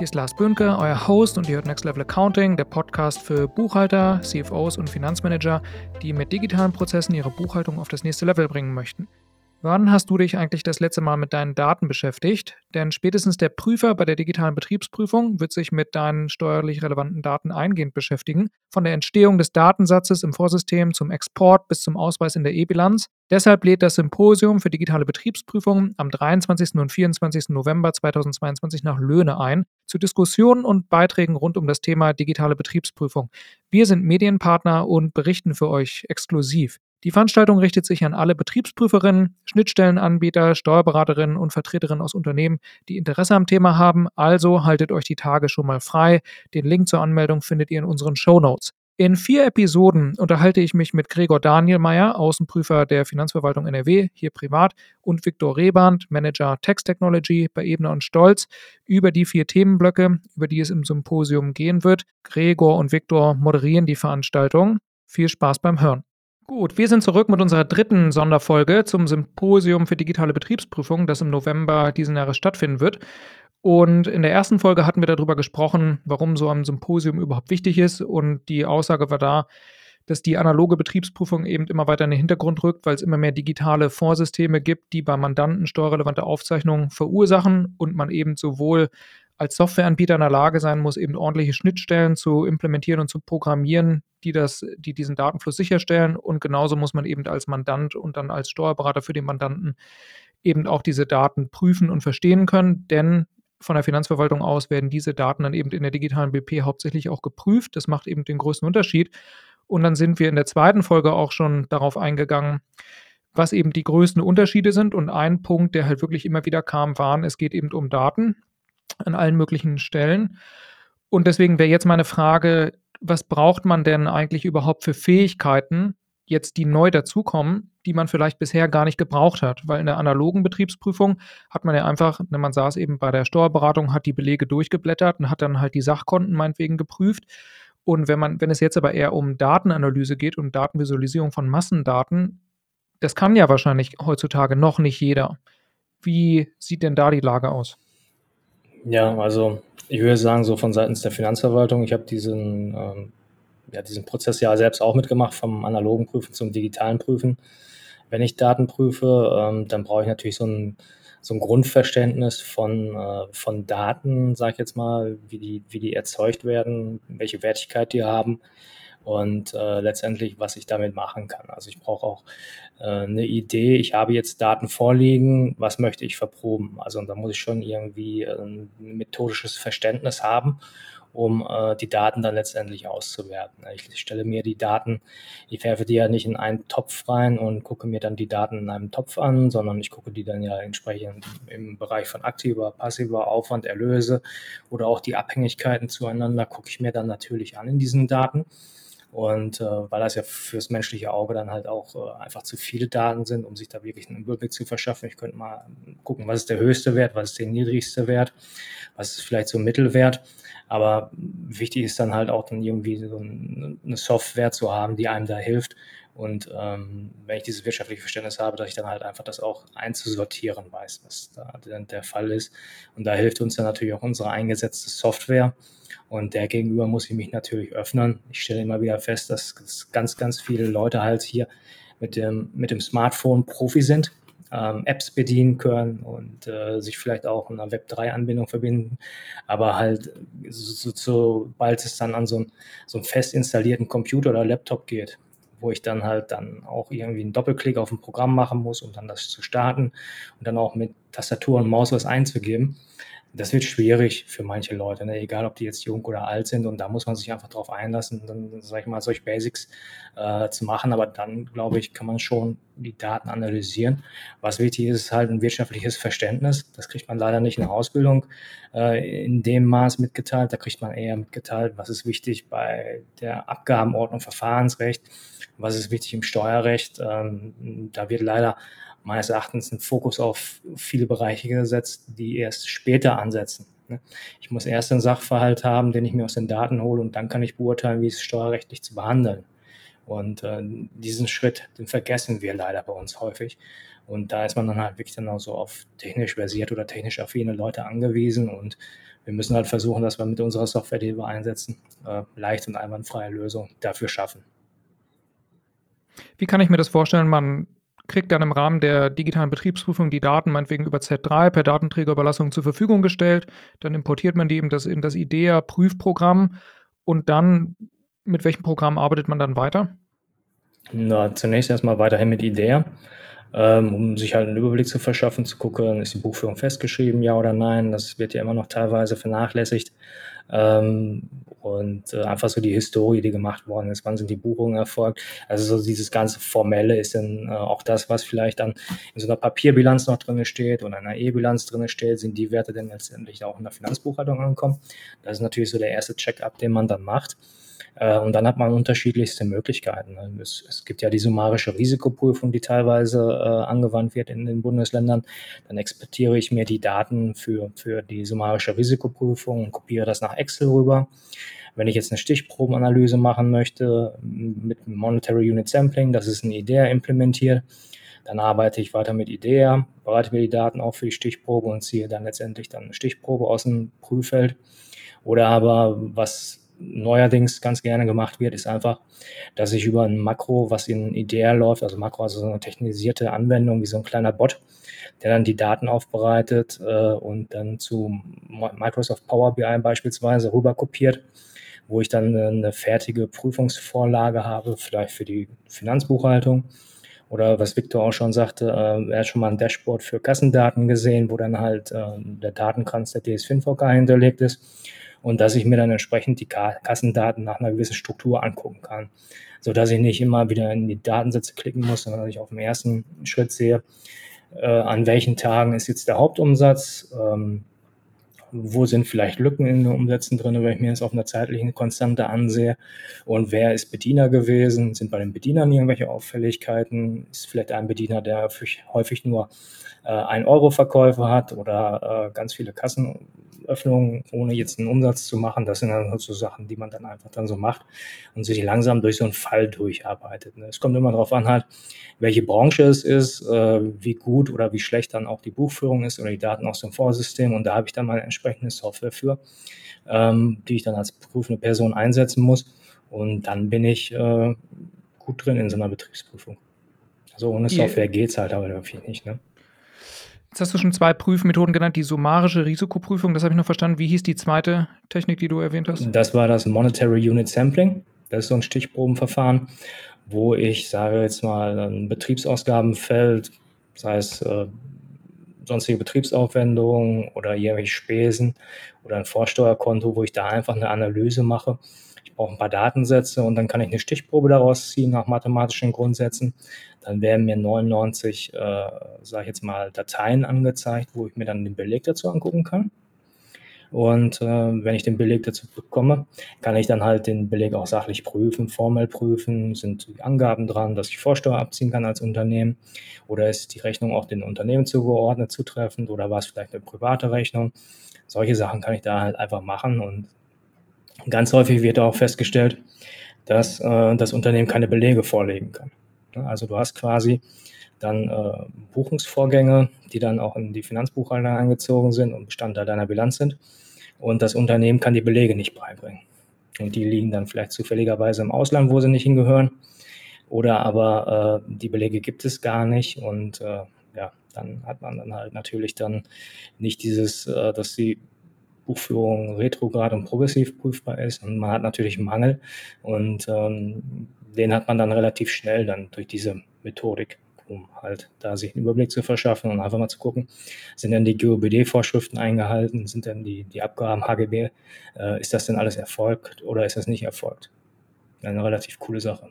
Hier ist Lars Bönke, euer Host und ihr hört Next Level Accounting, der Podcast für Buchhalter, CFOs und Finanzmanager, die mit digitalen Prozessen ihre Buchhaltung auf das nächste Level bringen möchten. Wann hast du dich eigentlich das letzte Mal mit deinen Daten beschäftigt? Denn spätestens der Prüfer bei der digitalen Betriebsprüfung wird sich mit deinen steuerlich relevanten Daten eingehend beschäftigen. Von der Entstehung des Datensatzes im Vorsystem zum Export bis zum Ausweis in der E-Bilanz. Deshalb lädt das Symposium für digitale Betriebsprüfung am 23. und 24. November 2022 nach Löhne ein zu Diskussionen und Beiträgen rund um das Thema digitale Betriebsprüfung. Wir sind Medienpartner und berichten für euch exklusiv. Die Veranstaltung richtet sich an alle Betriebsprüferinnen, Schnittstellenanbieter, Steuerberaterinnen und Vertreterinnen aus Unternehmen, die Interesse am Thema haben. Also haltet euch die Tage schon mal frei. Den Link zur Anmeldung findet ihr in unseren Show Notes. In vier Episoden unterhalte ich mich mit Gregor Danielmeier, Außenprüfer der Finanzverwaltung NRW, hier privat, und Viktor Reband, Manager Text Technology bei Ebner und Stolz, über die vier Themenblöcke, über die es im Symposium gehen wird. Gregor und Viktor moderieren die Veranstaltung. Viel Spaß beim Hören. Gut, wir sind zurück mit unserer dritten Sonderfolge zum Symposium für digitale Betriebsprüfung, das im November diesen Jahres stattfinden wird. Und in der ersten Folge hatten wir darüber gesprochen, warum so ein Symposium überhaupt wichtig ist. Und die Aussage war da, dass die analoge Betriebsprüfung eben immer weiter in den Hintergrund rückt, weil es immer mehr digitale Vorsysteme gibt, die bei Mandanten steuerrelevante Aufzeichnungen verursachen und man eben sowohl als Softwareanbieter in der Lage sein muss, eben ordentliche Schnittstellen zu implementieren und zu programmieren, die, das, die diesen Datenfluss sicherstellen. Und genauso muss man eben als Mandant und dann als Steuerberater für den Mandanten eben auch diese Daten prüfen und verstehen können. Denn von der Finanzverwaltung aus werden diese Daten dann eben in der digitalen BP hauptsächlich auch geprüft. Das macht eben den größten Unterschied. Und dann sind wir in der zweiten Folge auch schon darauf eingegangen, was eben die größten Unterschiede sind. Und ein Punkt, der halt wirklich immer wieder kam, waren, es geht eben um Daten an allen möglichen Stellen. Und deswegen wäre jetzt meine Frage, was braucht man denn eigentlich überhaupt für Fähigkeiten, jetzt die neu dazukommen, die man vielleicht bisher gar nicht gebraucht hat? Weil in der analogen Betriebsprüfung hat man ja einfach, ne, man saß eben bei der Steuerberatung, hat die Belege durchgeblättert und hat dann halt die Sachkonten meinetwegen geprüft. Und wenn man, wenn es jetzt aber eher um Datenanalyse geht und Datenvisualisierung von Massendaten, das kann ja wahrscheinlich heutzutage noch nicht jeder. Wie sieht denn da die Lage aus? Ja, also ich würde sagen, so von seitens der Finanzverwaltung, ich habe diesen, ähm, ja, diesen Prozess ja selbst auch mitgemacht, vom analogen Prüfen zum digitalen Prüfen. Wenn ich Daten prüfe, ähm, dann brauche ich natürlich so ein, so ein Grundverständnis von, äh, von Daten, sage ich jetzt mal, wie die, wie die erzeugt werden, welche Wertigkeit die haben und äh, letztendlich, was ich damit machen kann. Also ich brauche auch äh, eine Idee, ich habe jetzt Daten vorliegen, was möchte ich verproben? Also da muss ich schon irgendwie äh, ein methodisches Verständnis haben, um äh, die Daten dann letztendlich auszuwerten. Ich stelle mir die Daten, ich werfe die ja nicht in einen Topf rein und gucke mir dann die Daten in einem Topf an, sondern ich gucke die dann ja entsprechend im Bereich von aktiver, passiver Aufwand, Erlöse oder auch die Abhängigkeiten zueinander, gucke ich mir dann natürlich an in diesen Daten. Und äh, weil das ja fürs menschliche Auge dann halt auch äh, einfach zu viele Daten sind, um sich da wirklich einen Überblick zu verschaffen. Ich könnte mal gucken, was ist der höchste Wert, was ist der niedrigste Wert, was ist vielleicht so ein Mittelwert. Aber wichtig ist dann halt auch dann irgendwie so eine Software zu haben, die einem da hilft. Und ähm, wenn ich dieses wirtschaftliche Verständnis habe, dass ich dann halt einfach das auch einzusortieren weiß, was da der Fall ist. Und da hilft uns dann natürlich auch unsere eingesetzte Software. Und der gegenüber muss ich mich natürlich öffnen. Ich stelle immer wieder fest, dass ganz, ganz viele Leute halt hier mit dem, mit dem Smartphone Profi sind, ähm, Apps bedienen können und äh, sich vielleicht auch in einer Web3-Anbindung verbinden. Aber halt, so, so, sobald es dann an so, ein, so einen fest installierten Computer oder Laptop geht, wo ich dann halt dann auch irgendwie einen Doppelklick auf ein Programm machen muss, um dann das zu starten und dann auch mit Tastatur und Maus was einzugeben, das wird schwierig für manche Leute, ne? egal ob die jetzt jung oder alt sind. Und da muss man sich einfach drauf einlassen, dann, sag ich mal, solche Basics äh, zu machen. Aber dann, glaube ich, kann man schon die Daten analysieren. Was wichtig ist, ist halt ein wirtschaftliches Verständnis. Das kriegt man leider nicht in der Ausbildung äh, in dem Maß mitgeteilt. Da kriegt man eher mitgeteilt, was ist wichtig bei der Abgabenordnung, Verfahrensrecht, was ist wichtig im Steuerrecht. Ähm, da wird leider meines Erachtens ein Fokus auf viele Bereiche gesetzt, die erst später ansetzen. Ne? Ich muss erst einen Sachverhalt haben, den ich mir aus den Daten hole und dann kann ich beurteilen, wie es steuerrechtlich zu behandeln. Und äh, diesen Schritt, den vergessen wir leider bei uns häufig. Und da ist man dann halt wirklich dann auch so auf technisch versiert oder technisch affine Leute angewiesen. Und wir müssen halt versuchen, dass wir mit unserer Software, die wir einsetzen, äh, leicht und einwandfreie Lösungen dafür schaffen. Wie kann ich mir das vorstellen? Man kriegt dann im Rahmen der digitalen Betriebsprüfung die Daten meinetwegen über Z3 per Datenträgerüberlassung zur Verfügung gestellt. Dann importiert man die in das, in das IDEA-Prüfprogramm und dann mit welchem Programm arbeitet man dann weiter? Na, zunächst erstmal weiterhin mit IDEA, ähm, um sich halt einen Überblick zu verschaffen, zu gucken, ist die Buchführung festgeschrieben, ja oder nein. Das wird ja immer noch teilweise vernachlässigt. Ähm, und äh, einfach so die Historie, die gemacht worden ist, wann sind die Buchungen erfolgt. Also so dieses ganze Formelle ist dann äh, auch das, was vielleicht dann in so einer Papierbilanz noch drin steht oder einer E-Bilanz drin steht, sind die Werte dann letztendlich auch in der Finanzbuchhaltung ankommen. Das ist natürlich so der erste Check-up, den man dann macht. Äh, und dann hat man unterschiedlichste Möglichkeiten. Ne? Es, es, gibt ja die summarische Risikoprüfung, die teilweise äh, angewandt wird in den Bundesländern. Dann exportiere ich mir die Daten für, für die summarische Risikoprüfung und kopiere das nach Excel rüber. Wenn ich jetzt eine Stichprobenanalyse machen möchte mit Monetary Unit Sampling, das ist ein IDEA implementiert, dann arbeite ich weiter mit IDEA, bereite mir die Daten auch für die Stichprobe und ziehe dann letztendlich dann eine Stichprobe aus dem Prüffeld. Oder aber was neuerdings ganz gerne gemacht wird, ist einfach, dass ich über ein Makro, was in IDEA läuft, also Makro, also so eine technisierte Anwendung wie so ein kleiner Bot, der dann die Daten aufbereitet äh, und dann zu Microsoft Power BI beispielsweise rüber kopiert, wo ich dann eine fertige Prüfungsvorlage habe, vielleicht für die Finanzbuchhaltung. Oder was Victor auch schon sagte, äh, er hat schon mal ein Dashboard für Kassendaten gesehen, wo dann halt äh, der Datenkranz der DSFIN-VK hinterlegt ist und dass ich mir dann entsprechend die Kassendaten nach einer gewissen Struktur angucken kann, so dass ich nicht immer wieder in die Datensätze klicken muss, sondern dass ich auf dem ersten Schritt sehe, äh, an welchen Tagen ist jetzt der Hauptumsatz, ähm, wo sind vielleicht Lücken in den Umsätzen drin, wenn ich mir das auf einer zeitlichen Konstante ansehe und wer ist Bediener gewesen, sind bei den Bedienern irgendwelche Auffälligkeiten, ist vielleicht ein Bediener, der häufig nur äh, ein Euro Verkäufe hat oder äh, ganz viele Kassen Öffnungen, ohne jetzt einen Umsatz zu machen. Das sind dann halt so Sachen, die man dann einfach dann so macht und sich langsam durch so einen Fall durcharbeitet. Ne? Es kommt immer darauf an, halt, welche Branche es ist, äh, wie gut oder wie schlecht dann auch die Buchführung ist oder die Daten aus dem Vorsystem. Und da habe ich dann meine entsprechende Software für, ähm, die ich dann als prüfende Person einsetzen muss. Und dann bin ich äh, gut drin in so einer Betriebsprüfung. Also ohne Software geht es halt aber irgendwie nicht. Ne? Jetzt hast du schon zwei Prüfmethoden genannt, die summarische Risikoprüfung, das habe ich noch verstanden. Wie hieß die zweite Technik, die du erwähnt hast? Das war das Monetary Unit Sampling. Das ist so ein Stichprobenverfahren, wo ich, sage jetzt mal, ein Betriebsausgabenfeld, sei es äh, sonstige Betriebsaufwendungen oder irgendwelche Spesen oder ein Vorsteuerkonto, wo ich da einfach eine Analyse mache. Brauche ein paar Datensätze und dann kann ich eine Stichprobe daraus ziehen nach mathematischen Grundsätzen dann werden mir 99, äh, sage ich jetzt mal, Dateien angezeigt, wo ich mir dann den Beleg dazu angucken kann. Und äh, wenn ich den Beleg dazu bekomme, kann ich dann halt den Beleg auch sachlich prüfen, formell prüfen, sind die Angaben dran, dass ich Vorsteuer abziehen kann als Unternehmen oder ist die Rechnung auch den Unternehmen zugeordnet, zutreffend oder war es vielleicht eine private Rechnung. Solche Sachen kann ich da halt einfach machen und ganz häufig wird auch festgestellt, dass äh, das Unternehmen keine Belege vorlegen kann. Also du hast quasi dann äh, Buchungsvorgänge, die dann auch in die Finanzbuchhaltung eingezogen sind und Bestandteil deiner Bilanz sind. Und das Unternehmen kann die Belege nicht beibringen. Und die liegen dann vielleicht zufälligerweise im Ausland, wo sie nicht hingehören. Oder aber äh, die Belege gibt es gar nicht. Und äh, ja, dann hat man dann halt natürlich dann nicht dieses, äh, dass die Buchführung retrograd und progressiv prüfbar ist. Und man hat natürlich Mangel. Und ähm, den hat man dann relativ schnell dann durch diese Methodik, um halt da sich einen Überblick zu verschaffen und einfach mal zu gucken, sind denn die GOBD-Vorschriften eingehalten, sind denn die, die Abgaben HGB, äh, ist das denn alles erfolgt oder ist das nicht erfolgt? Eine relativ coole Sache.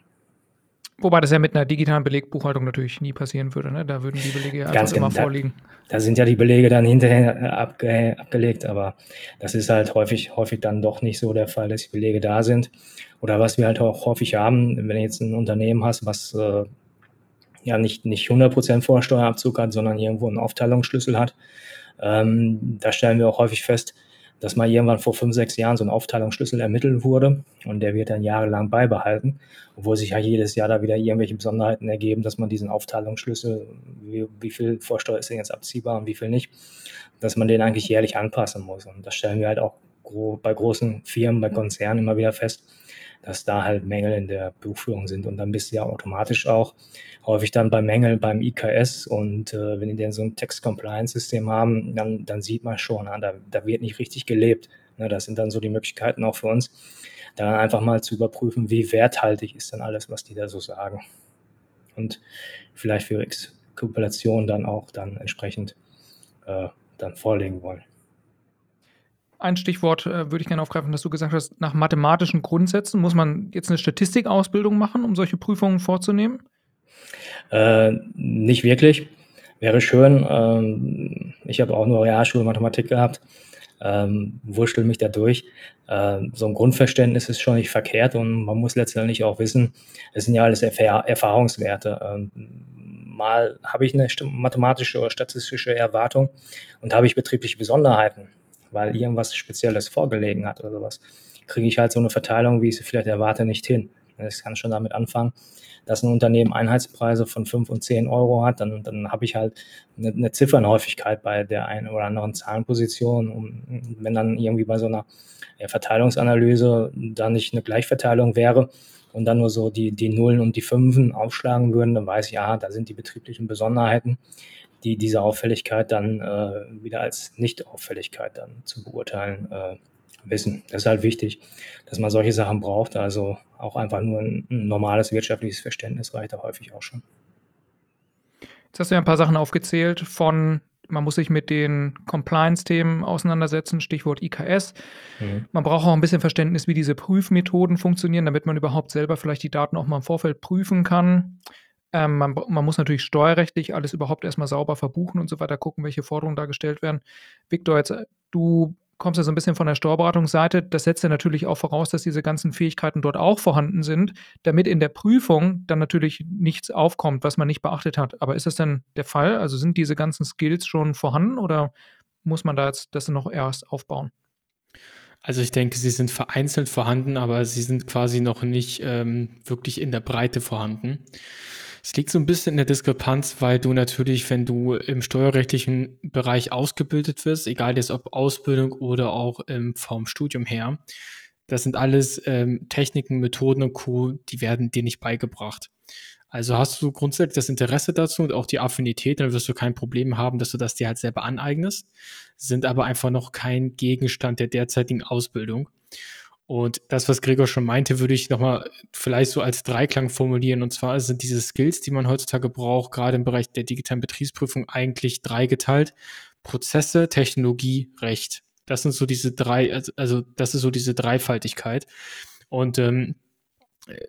Wobei das ja mit einer digitalen Belegbuchhaltung natürlich nie passieren würde. Ne? Da würden die Belege ja einfach immer genau. vorliegen. Da, da, sind ja die Belege dann hinterher äh, abge, abgelegt, aber das ist halt häufig, häufig dann doch nicht so der Fall, dass die Belege da sind. Oder was wir halt auch häufig haben, wenn du jetzt ein Unternehmen hast, was äh, ja nicht, nicht 100% Vorsteuerabzug hat, sondern irgendwo einen Aufteilungsschlüssel hat, ähm, da stellen wir auch häufig fest, dass mal irgendwann vor fünf, sechs Jahren so ein Aufteilungsschlüssel ermittelt wurde und der wird dann jahrelang beibehalten, obwohl sich ja jedes Jahr da wieder irgendwelche Besonderheiten ergeben, dass man diesen Aufteilungsschlüssel, wie, wie viel Vorsteuer ist denn jetzt abziehbar und wie viel nicht, dass man den eigentlich jährlich anpassen muss. Und das stellen wir halt auch bei großen Firmen, bei Konzernen immer wieder fest, dass da halt Mängel in der Buchführung sind. Und dann bist du ja automatisch auch häufig dann bei Mängeln beim IKS. Und äh, wenn die denn so ein Text-Compliance-System haben, dann, dann sieht man schon, na, da, da wird nicht richtig gelebt. Ne, das sind dann so die Möglichkeiten auch für uns, dann einfach mal zu überprüfen, wie werthaltig ist denn alles, was die da so sagen. Und vielleicht für Exkulpation dann auch dann entsprechend äh, dann vorlegen wollen. Ein Stichwort äh, würde ich gerne aufgreifen, dass du gesagt hast, nach mathematischen Grundsätzen muss man jetzt eine Statistikausbildung machen, um solche Prüfungen vorzunehmen? Äh, nicht wirklich. Wäre schön. Ähm, ich habe auch nur Realschulmathematik gehabt. Ähm, wurschtel mich da durch. Ähm, so ein Grundverständnis ist schon nicht verkehrt und man muss letztendlich auch wissen, es sind ja alles Erfahr Erfahrungswerte. Ähm, mal habe ich eine mathematische oder statistische Erwartung und habe ich betriebliche Besonderheiten weil irgendwas Spezielles vorgelegen hat oder sowas, kriege ich halt so eine Verteilung, wie ich sie vielleicht erwarte, nicht hin. Das kann schon damit anfangen, dass ein Unternehmen Einheitspreise von 5 und 10 Euro hat, dann, dann habe ich halt eine, eine Ziffernhäufigkeit bei der einen oder anderen Zahlenposition. Und wenn dann irgendwie bei so einer Verteilungsanalyse da nicht eine Gleichverteilung wäre und dann nur so die, die Nullen und die Fünfen aufschlagen würden, dann weiß ich, ja, da sind die betrieblichen Besonderheiten die diese Auffälligkeit dann äh, wieder als Nicht-Auffälligkeit dann zu beurteilen äh, wissen. Das ist halt wichtig, dass man solche Sachen braucht. Also auch einfach nur ein, ein normales wirtschaftliches Verständnis reicht da häufig auch schon. Jetzt hast du ja ein paar Sachen aufgezählt von man muss sich mit den Compliance-Themen auseinandersetzen, Stichwort IKS. Mhm. Man braucht auch ein bisschen Verständnis, wie diese Prüfmethoden funktionieren, damit man überhaupt selber vielleicht die Daten auch mal im Vorfeld prüfen kann. Ähm, man, man, muss natürlich steuerrechtlich alles überhaupt erstmal sauber verbuchen und so weiter, gucken, welche Forderungen da gestellt werden. Victor, jetzt, äh, du kommst ja so ein bisschen von der Steuerberatungsseite. Das setzt ja natürlich auch voraus, dass diese ganzen Fähigkeiten dort auch vorhanden sind, damit in der Prüfung dann natürlich nichts aufkommt, was man nicht beachtet hat. Aber ist das denn der Fall? Also sind diese ganzen Skills schon vorhanden oder muss man da jetzt das noch erst aufbauen? Also ich denke, sie sind vereinzelt vorhanden, aber sie sind quasi noch nicht ähm, wirklich in der Breite vorhanden. Es liegt so ein bisschen in der Diskrepanz, weil du natürlich, wenn du im steuerrechtlichen Bereich ausgebildet wirst, egal jetzt ob Ausbildung oder auch ähm, vom Studium her, das sind alles ähm, Techniken, Methoden und Co., die werden dir nicht beigebracht. Also hast du grundsätzlich das Interesse dazu und auch die Affinität, dann wirst du kein Problem haben, dass du das dir halt selber aneignest, sind aber einfach noch kein Gegenstand der derzeitigen Ausbildung. Und das, was Gregor schon meinte, würde ich nochmal vielleicht so als Dreiklang formulieren. Und zwar sind diese Skills, die man heutzutage braucht, gerade im Bereich der digitalen Betriebsprüfung, eigentlich dreigeteilt. Prozesse, Technologie, Recht. Das sind so diese drei, also, also das ist so diese Dreifaltigkeit. Und ähm,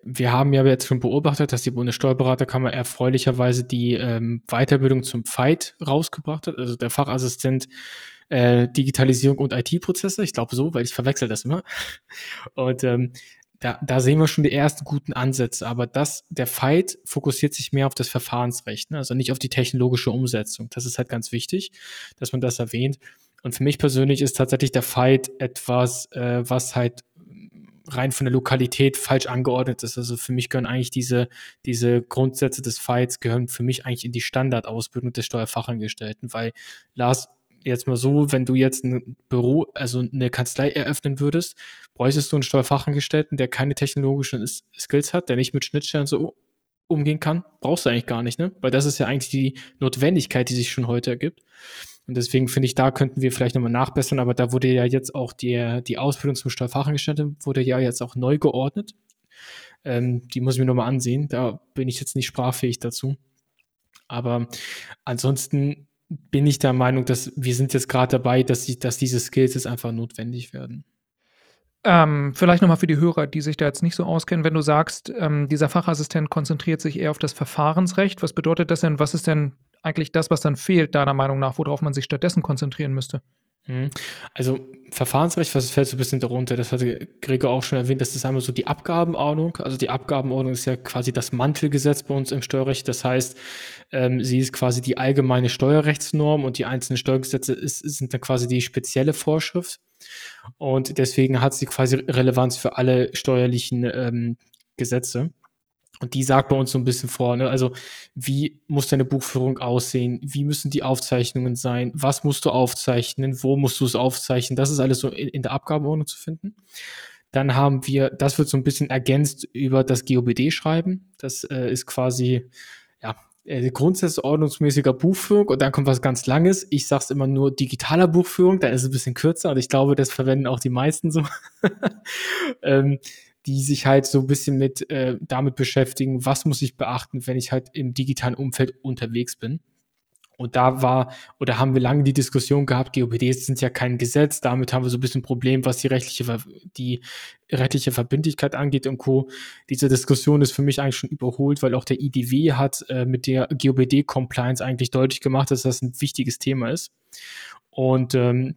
wir haben ja jetzt schon beobachtet, dass die Bundessteuerberaterkammer erfreulicherweise die ähm, Weiterbildung zum Fight rausgebracht hat. Also der Fachassistent äh, Digitalisierung und IT-Prozesse. Ich glaube so, weil ich verwechsel das immer. Und ähm, da, da sehen wir schon die ersten guten Ansätze. Aber das, der Fight fokussiert sich mehr auf das Verfahrensrecht, ne? also nicht auf die technologische Umsetzung. Das ist halt ganz wichtig, dass man das erwähnt. Und für mich persönlich ist tatsächlich der Fight etwas, äh, was halt rein von der Lokalität falsch angeordnet ist. Also für mich gehören eigentlich diese, diese Grundsätze des Fights gehören für mich eigentlich in die Standardausbildung des Steuerfachangestellten, weil Lars, jetzt mal so, wenn du jetzt ein Büro, also eine Kanzlei eröffnen würdest, bräuchtest du einen Steuerfachangestellten, der keine technologischen Skills hat, der nicht mit Schnittstellen so umgehen kann, brauchst du eigentlich gar nicht, ne? Weil das ist ja eigentlich die Notwendigkeit, die sich schon heute ergibt. Und deswegen finde ich, da könnten wir vielleicht nochmal nachbessern, aber da wurde ja jetzt auch die, die Ausbildung zum Steuerfachangestellten wurde ja jetzt auch neu geordnet. Ähm, die muss ich mir nochmal ansehen. Da bin ich jetzt nicht sprachfähig dazu. Aber ansonsten bin ich der Meinung, dass wir sind jetzt gerade dabei, dass, die, dass diese Skills jetzt einfach notwendig werden. Ähm, vielleicht nochmal für die Hörer, die sich da jetzt nicht so auskennen, wenn du sagst, ähm, dieser Fachassistent konzentriert sich eher auf das Verfahrensrecht, was bedeutet das denn? Was ist denn eigentlich das, was dann fehlt, deiner Meinung nach, worauf man sich stattdessen konzentrieren müsste? Mhm. Also Verfahrensrecht, was fällt so ein bisschen darunter? Das hatte Gregor auch schon erwähnt, das ist einmal so die Abgabenordnung. Also die Abgabenordnung ist ja quasi das Mantelgesetz bei uns im Steuerrecht. Das heißt, ähm, sie ist quasi die allgemeine Steuerrechtsnorm und die einzelnen Steuergesetze ist, sind dann quasi die spezielle Vorschrift. Und deswegen hat sie quasi Relevanz für alle steuerlichen ähm, Gesetze. Und die sagt bei uns so ein bisschen vor, ne? also wie muss deine Buchführung aussehen, wie müssen die Aufzeichnungen sein, was musst du aufzeichnen, wo musst du es aufzeichnen, das ist alles so in, in der Abgabenordnung zu finden. Dann haben wir, das wird so ein bisschen ergänzt über das GOBD-Schreiben. Das äh, ist quasi, ja, äh, Grundsätze ordnungsmäßiger Buchführung und dann kommt was ganz Langes. Ich sag's immer nur digitaler Buchführung, da ist es ein bisschen kürzer und ich glaube, das verwenden auch die meisten so. ähm, die sich halt so ein bisschen mit äh, damit beschäftigen, was muss ich beachten, wenn ich halt im digitalen Umfeld unterwegs bin. Und da war, oder haben wir lange die Diskussion gehabt, GOPDs sind ja kein Gesetz, damit haben wir so ein bisschen ein Problem, was die rechtliche, die rechtliche Verbindlichkeit angeht und Co. Diese Diskussion ist für mich eigentlich schon überholt, weil auch der IDW hat äh, mit der GOBD-Compliance eigentlich deutlich gemacht, dass das ein wichtiges Thema ist. Und ähm,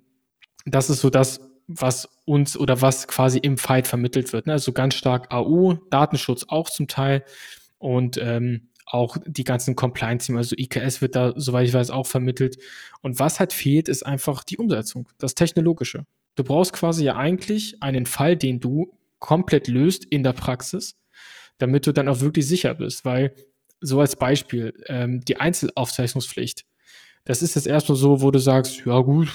das ist so das, was uns oder was quasi im Fight vermittelt wird. Ne? Also ganz stark AU, Datenschutz auch zum Teil und ähm, auch die ganzen Compliance-Themen, also IKS wird da, soweit ich weiß, auch vermittelt. Und was halt fehlt, ist einfach die Umsetzung, das Technologische. Du brauchst quasi ja eigentlich einen Fall, den du komplett löst in der Praxis, damit du dann auch wirklich sicher bist, weil so als Beispiel, ähm, die Einzelaufzeichnungspflicht, das ist jetzt erstmal so, wo du sagst, ja gut,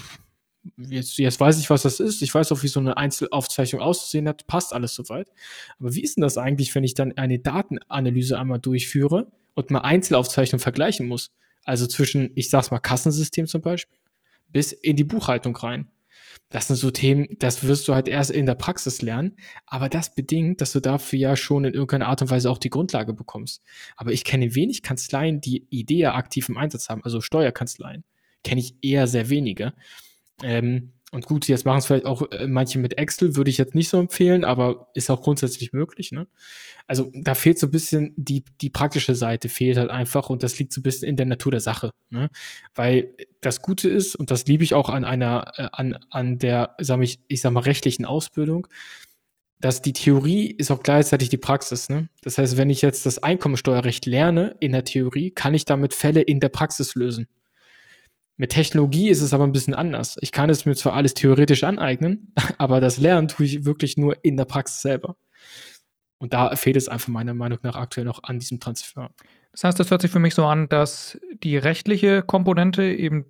jetzt, jetzt weiß ich, was das ist. Ich weiß auch, wie so eine Einzelaufzeichnung auszusehen hat. Passt alles soweit. Aber wie ist denn das eigentlich, wenn ich dann eine Datenanalyse einmal durchführe und mal Einzelaufzeichnungen vergleichen muss? Also zwischen, ich sag's mal, Kassensystem zum Beispiel, bis in die Buchhaltung rein. Das sind so Themen, das wirst du halt erst in der Praxis lernen, aber das bedingt, dass du dafür ja schon in irgendeiner Art und Weise auch die Grundlage bekommst. Aber ich kenne wenig Kanzleien, die Idee aktiv im Einsatz haben, also Steuerkanzleien. Kenne ich eher sehr wenige. Ähm, und gut, jetzt machen es vielleicht auch äh, manche mit Excel, würde ich jetzt nicht so empfehlen, aber ist auch grundsätzlich möglich. Ne? Also da fehlt so ein bisschen die, die praktische Seite, fehlt halt einfach und das liegt so ein bisschen in der Natur der Sache. Ne? Weil das Gute ist, und das liebe ich auch an einer, äh, an, an der, sag ich, ich sag mal, rechtlichen Ausbildung, dass die Theorie ist auch gleichzeitig die Praxis. Ne? Das heißt, wenn ich jetzt das Einkommensteuerrecht lerne in der Theorie, kann ich damit Fälle in der Praxis lösen. Mit Technologie ist es aber ein bisschen anders. Ich kann es mir zwar alles theoretisch aneignen, aber das Lernen tue ich wirklich nur in der Praxis selber. Und da fehlt es einfach meiner Meinung nach aktuell noch an diesem Transfer. Das heißt, das hört sich für mich so an, dass die rechtliche Komponente eben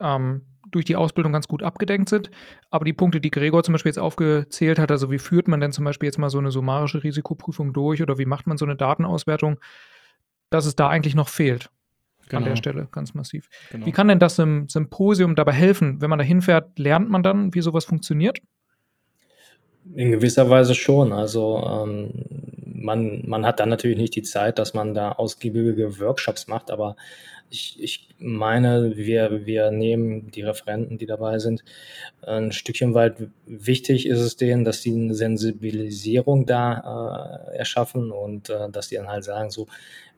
ähm, durch die Ausbildung ganz gut abgedeckt sind. Aber die Punkte, die Gregor zum Beispiel jetzt aufgezählt hat, also wie führt man denn zum Beispiel jetzt mal so eine summarische Risikoprüfung durch oder wie macht man so eine Datenauswertung, dass es da eigentlich noch fehlt genau. an der genau. Stelle ganz massiv. Genau. Wie kann denn das im Symposium dabei helfen? Wenn man da hinfährt, lernt man dann, wie sowas funktioniert? In gewisser Weise schon. Also ähm, man, man hat dann natürlich nicht die Zeit, dass man da ausgiebige Workshops macht, aber ich, ich meine, wir, wir nehmen die Referenten, die dabei sind, ein Stückchen weit wichtig ist es denen, dass sie eine Sensibilisierung da äh, erschaffen und äh, dass die dann halt sagen, so,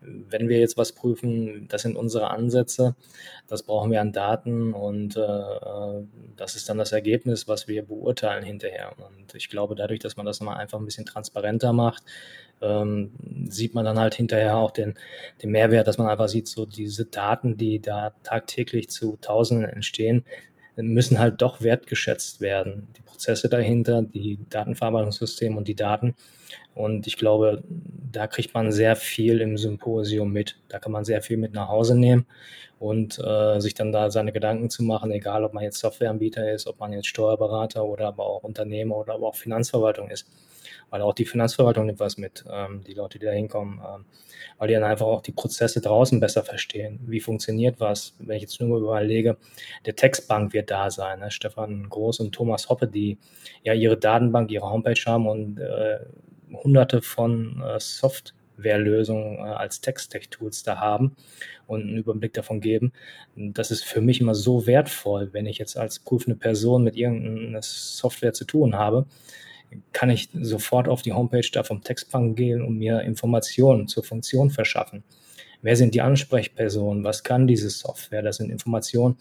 wenn wir jetzt was prüfen, das sind unsere Ansätze, das brauchen wir an Daten und äh, das ist dann das Ergebnis, was wir beurteilen hinterher. Und ich glaube, dadurch, dass man das mal einfach ein bisschen transparenter macht, ähm, sieht man dann halt hinterher auch den, den Mehrwert, dass man einfach sieht, so diese Daten, die da tagtäglich zu Tausenden entstehen, müssen halt doch wertgeschätzt werden. Die Prozesse dahinter, die Datenverarbeitungssysteme und die Daten. Und ich glaube, da kriegt man sehr viel im Symposium mit. Da kann man sehr viel mit nach Hause nehmen und äh, sich dann da seine Gedanken zu machen, egal ob man jetzt Softwareanbieter ist, ob man jetzt Steuerberater oder aber auch Unternehmer oder aber auch Finanzverwaltung ist weil auch die Finanzverwaltung nimmt was mit, ähm, die Leute, die da hinkommen, ähm, weil die dann einfach auch die Prozesse draußen besser verstehen. Wie funktioniert was? Wenn ich jetzt nur überlege, der Textbank wird da sein, ne? Stefan Groß und Thomas Hoppe, die ja ihre Datenbank, ihre Homepage haben und äh, hunderte von äh, Softwarelösungen äh, als Text-Tech-Tools da haben und einen Überblick davon geben. Das ist für mich immer so wertvoll, wenn ich jetzt als prüfende Person mit irgendeiner Software zu tun habe, kann ich sofort auf die Homepage da vom Textbank gehen und mir Informationen zur Funktion verschaffen. Wer sind die Ansprechpersonen? Was kann diese Software? Das sind Informationen,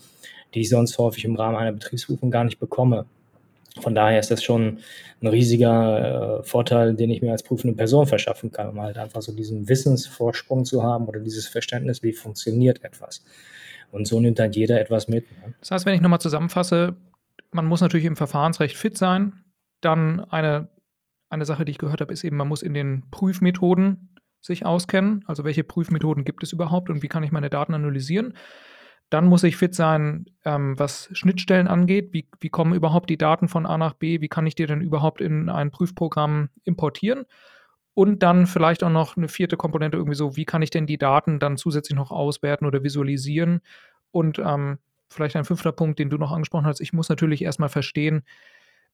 die ich sonst häufig im Rahmen einer Betriebsprüfung gar nicht bekomme. Von daher ist das schon ein riesiger äh, Vorteil, den ich mir als prüfende Person verschaffen kann, um halt einfach so diesen Wissensvorsprung zu haben oder dieses Verständnis, wie funktioniert etwas. Und so nimmt dann jeder etwas mit. Ne? Das heißt, wenn ich nochmal zusammenfasse, man muss natürlich im Verfahrensrecht fit sein. Dann eine, eine Sache, die ich gehört habe, ist eben, man muss in den Prüfmethoden sich auskennen. Also welche Prüfmethoden gibt es überhaupt und wie kann ich meine Daten analysieren? Dann muss ich fit sein, ähm, was Schnittstellen angeht. Wie, wie kommen überhaupt die Daten von A nach B? Wie kann ich die denn überhaupt in ein Prüfprogramm importieren? Und dann vielleicht auch noch eine vierte Komponente, irgendwie so, wie kann ich denn die Daten dann zusätzlich noch auswerten oder visualisieren? Und ähm, vielleicht ein fünfter Punkt, den du noch angesprochen hast, ich muss natürlich erstmal verstehen,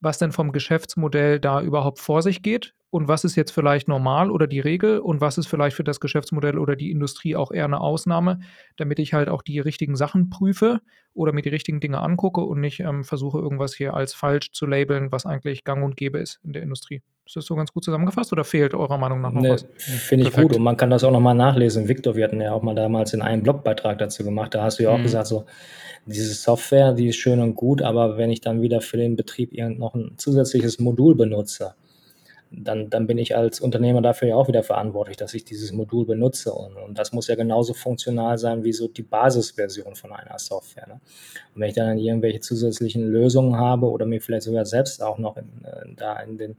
was denn vom Geschäftsmodell da überhaupt vor sich geht und was ist jetzt vielleicht normal oder die Regel und was ist vielleicht für das Geschäftsmodell oder die Industrie auch eher eine Ausnahme, damit ich halt auch die richtigen Sachen prüfe oder mir die richtigen Dinge angucke und nicht ähm, versuche, irgendwas hier als falsch zu labeln, was eigentlich gang und gäbe ist in der Industrie. Ist das so ganz gut zusammengefasst oder fehlt eurer Meinung nach noch nee, was? Finde ich gut und man kann das auch nochmal nachlesen. Victor, wir hatten ja auch mal damals in einem Blogbeitrag dazu gemacht, da hast du ja auch mhm. gesagt, so diese Software, die ist schön und gut, aber wenn ich dann wieder für den Betrieb noch ein zusätzliches Modul benutze, dann, dann bin ich als Unternehmer dafür ja auch wieder verantwortlich, dass ich dieses Modul benutze. Und, und das muss ja genauso funktional sein wie so die Basisversion von einer Software. Ne? Und wenn ich dann irgendwelche zusätzlichen Lösungen habe oder mir vielleicht sogar selbst auch noch in, äh, da in den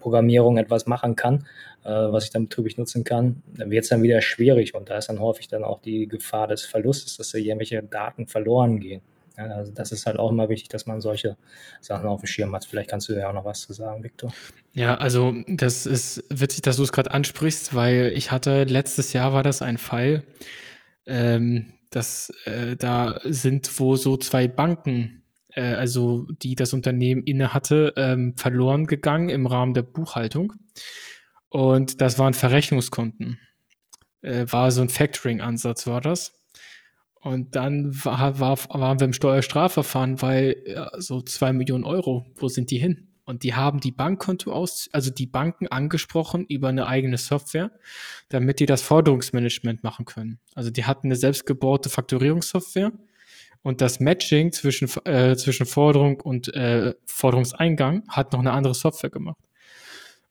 Programmierungen etwas machen kann, äh, was ich dann betrieblich nutzen kann, dann wird es dann wieder schwierig. Und da ist dann häufig dann auch die Gefahr des Verlustes, dass da irgendwelche Daten verloren gehen. Ja, also das ist halt auch immer wichtig, dass man solche Sachen auf dem Schirm hat. Vielleicht kannst du ja auch noch was zu sagen, Victor. Ja, also das ist witzig, dass du es gerade ansprichst, weil ich hatte letztes Jahr war das ein Fall, ähm, dass äh, da sind wo so zwei Banken, äh, also die das Unternehmen inne hatte, ähm, verloren gegangen im Rahmen der Buchhaltung. Und das waren Verrechnungskonten. Äh, war so ein Factoring-Ansatz, war das. Und dann war, war, waren wir im Steuerstrafverfahren, weil ja, so zwei Millionen Euro, wo sind die hin? Und die haben die Bankkonto aus, also die Banken angesprochen über eine eigene Software, damit die das Forderungsmanagement machen können. Also die hatten eine selbstgebaute Faktorierungssoftware und das Matching zwischen, äh, zwischen Forderung und äh, Forderungseingang hat noch eine andere Software gemacht.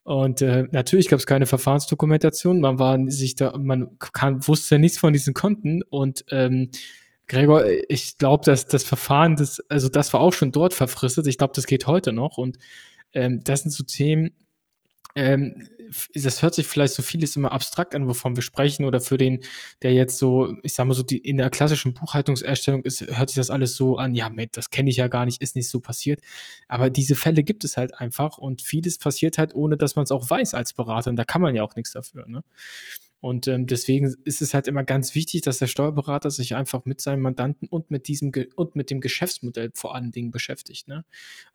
Und äh, natürlich gab es keine Verfahrensdokumentation, man war sich da, man kann, wusste nichts von diesen Konten und ähm, Gregor, ich glaube, dass das Verfahren, das, also das war auch schon dort verfristet. Ich glaube, das geht heute noch. Und ähm, das sind so Themen, ähm, das hört sich vielleicht so vieles immer abstrakt an, wovon wir sprechen, oder für den, der jetzt so, ich sag mal so, die, in der klassischen Buchhaltungserstellung ist, hört sich das alles so an, ja, das kenne ich ja gar nicht, ist nicht so passiert. Aber diese Fälle gibt es halt einfach und vieles passiert halt, ohne dass man es auch weiß als Berater. Und da kann man ja auch nichts dafür. Ne? Und ähm, deswegen ist es halt immer ganz wichtig, dass der Steuerberater sich einfach mit seinem Mandanten und mit diesem Ge und mit dem Geschäftsmodell vor allen Dingen beschäftigt. Ne?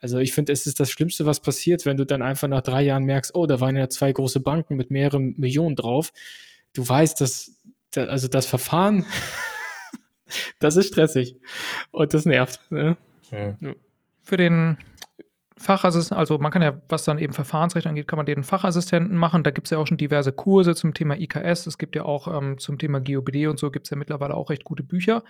Also ich finde, es ist das Schlimmste, was passiert, wenn du dann einfach nach drei Jahren merkst, oh, da waren ja zwei große Banken mit mehreren Millionen drauf. Du weißt, dass da, also das Verfahren, das ist stressig und das nervt. Ne? Ja. Für den Fachassistenten, also man kann ja, was dann eben Verfahrensrecht angeht, kann man den Fachassistenten machen. Da gibt es ja auch schon diverse Kurse zum Thema IKS. Es gibt ja auch ähm, zum Thema GOBD und so gibt es ja mittlerweile auch recht gute Bücher.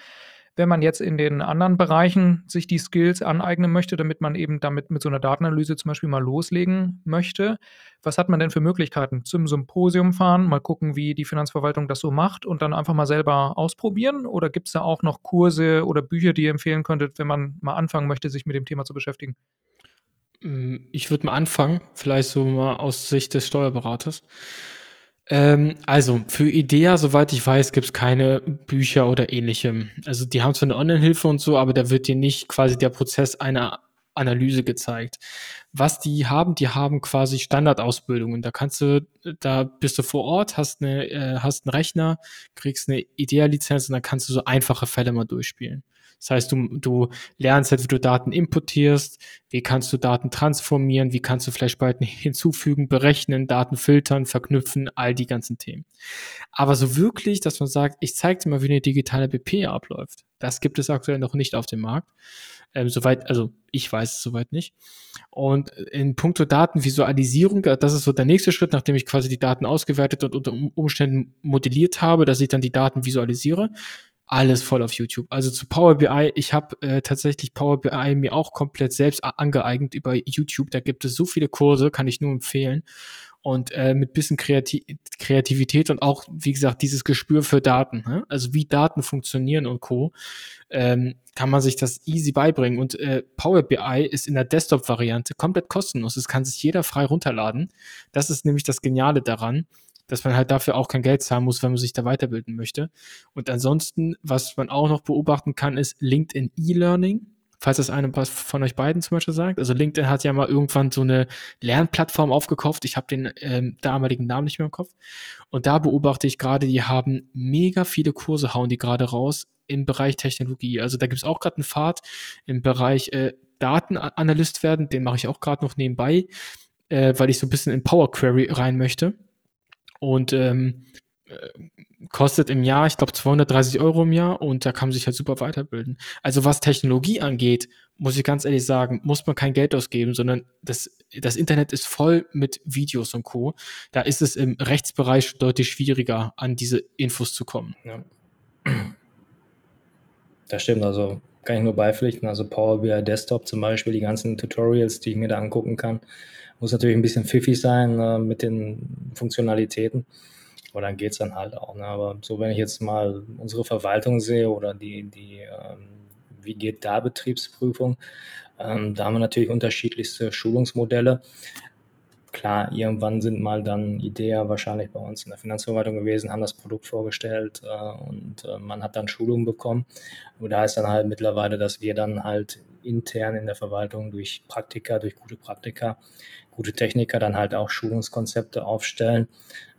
Wenn man jetzt in den anderen Bereichen sich die Skills aneignen möchte, damit man eben damit mit so einer Datenanalyse zum Beispiel mal loslegen möchte, was hat man denn für Möglichkeiten? Zum Symposium fahren, mal gucken, wie die Finanzverwaltung das so macht und dann einfach mal selber ausprobieren? Oder gibt es da auch noch Kurse oder Bücher, die ihr empfehlen könntet, wenn man mal anfangen möchte, sich mit dem Thema zu beschäftigen? Hm, ich würde mal anfangen, vielleicht so mal aus Sicht des Steuerberaters. Ähm, also für IDEA, soweit ich weiß, gibt es keine Bücher oder ähnlichem. Also die haben zwar eine Online-Hilfe und so, aber da wird dir nicht quasi der Prozess einer Analyse gezeigt. Was die haben, die haben quasi Standardausbildungen. Da kannst du, da bist du vor Ort, hast eine, äh, hast einen Rechner, kriegst eine IDEA-Lizenz und dann kannst du so einfache Fälle mal durchspielen. Das heißt, du, du lernst halt, wie du Daten importierst, wie kannst du Daten transformieren, wie kannst du Flashspalten hinzufügen, berechnen, Daten filtern, verknüpfen, all die ganzen Themen. Aber so wirklich, dass man sagt, ich zeige dir mal, wie eine digitale BP abläuft, das gibt es aktuell noch nicht auf dem Markt. Ähm, soweit, also ich weiß es soweit nicht. Und in puncto Datenvisualisierung, das ist so der nächste Schritt, nachdem ich quasi die Daten ausgewertet und unter Umständen modelliert habe, dass ich dann die Daten visualisiere alles voll auf YouTube. Also zu Power BI, ich habe äh, tatsächlich Power BI mir auch komplett selbst angeeignet über YouTube. Da gibt es so viele Kurse, kann ich nur empfehlen. und äh, mit bisschen Kreati Kreativität und auch, wie gesagt, dieses Gespür für Daten, ne? also wie Daten funktionieren und Co., ähm, kann man sich das easy beibringen. Und äh, Power BI ist in der Desktop-Variante komplett kostenlos. Das kann sich jeder frei runterladen. Das ist nämlich das Geniale daran dass man halt dafür auch kein Geld zahlen muss, wenn man sich da weiterbilden möchte. Und ansonsten, was man auch noch beobachten kann, ist LinkedIn E-Learning. Falls das eine von euch beiden zum Beispiel sagt. Also LinkedIn hat ja mal irgendwann so eine Lernplattform aufgekauft. Ich habe den ähm, damaligen Namen nicht mehr im Kopf. Und da beobachte ich gerade, die haben mega viele Kurse, hauen die gerade raus im Bereich Technologie. Also da gibt es auch gerade einen Pfad im Bereich äh, Datenanalyst werden. Den mache ich auch gerade noch nebenbei, äh, weil ich so ein bisschen in Power Query rein möchte und ähm, äh, kostet im Jahr, ich glaube, 230 Euro im Jahr und da kann man sich halt super weiterbilden. Also was Technologie angeht, muss ich ganz ehrlich sagen, muss man kein Geld ausgeben, sondern das, das Internet ist voll mit Videos und Co. Da ist es im Rechtsbereich deutlich schwieriger, an diese Infos zu kommen. Ja. Das stimmt, also kann ich nur beipflichten. Also Power BI Desktop zum Beispiel, die ganzen Tutorials, die ich mir da angucken kann, muss natürlich ein bisschen pfiffig sein äh, mit den Funktionalitäten. Aber dann geht es dann halt auch. Ne? Aber so, wenn ich jetzt mal unsere Verwaltung sehe oder die, die ähm, wie geht da Betriebsprüfung, ähm, da haben wir natürlich unterschiedlichste Schulungsmodelle. Klar, irgendwann sind mal dann Ideen wahrscheinlich bei uns in der Finanzverwaltung gewesen, haben das Produkt vorgestellt äh, und äh, man hat dann Schulungen bekommen. Und da ist dann halt mittlerweile, dass wir dann halt intern in der Verwaltung durch Praktika, durch gute Praktika gute Techniker dann halt auch Schulungskonzepte aufstellen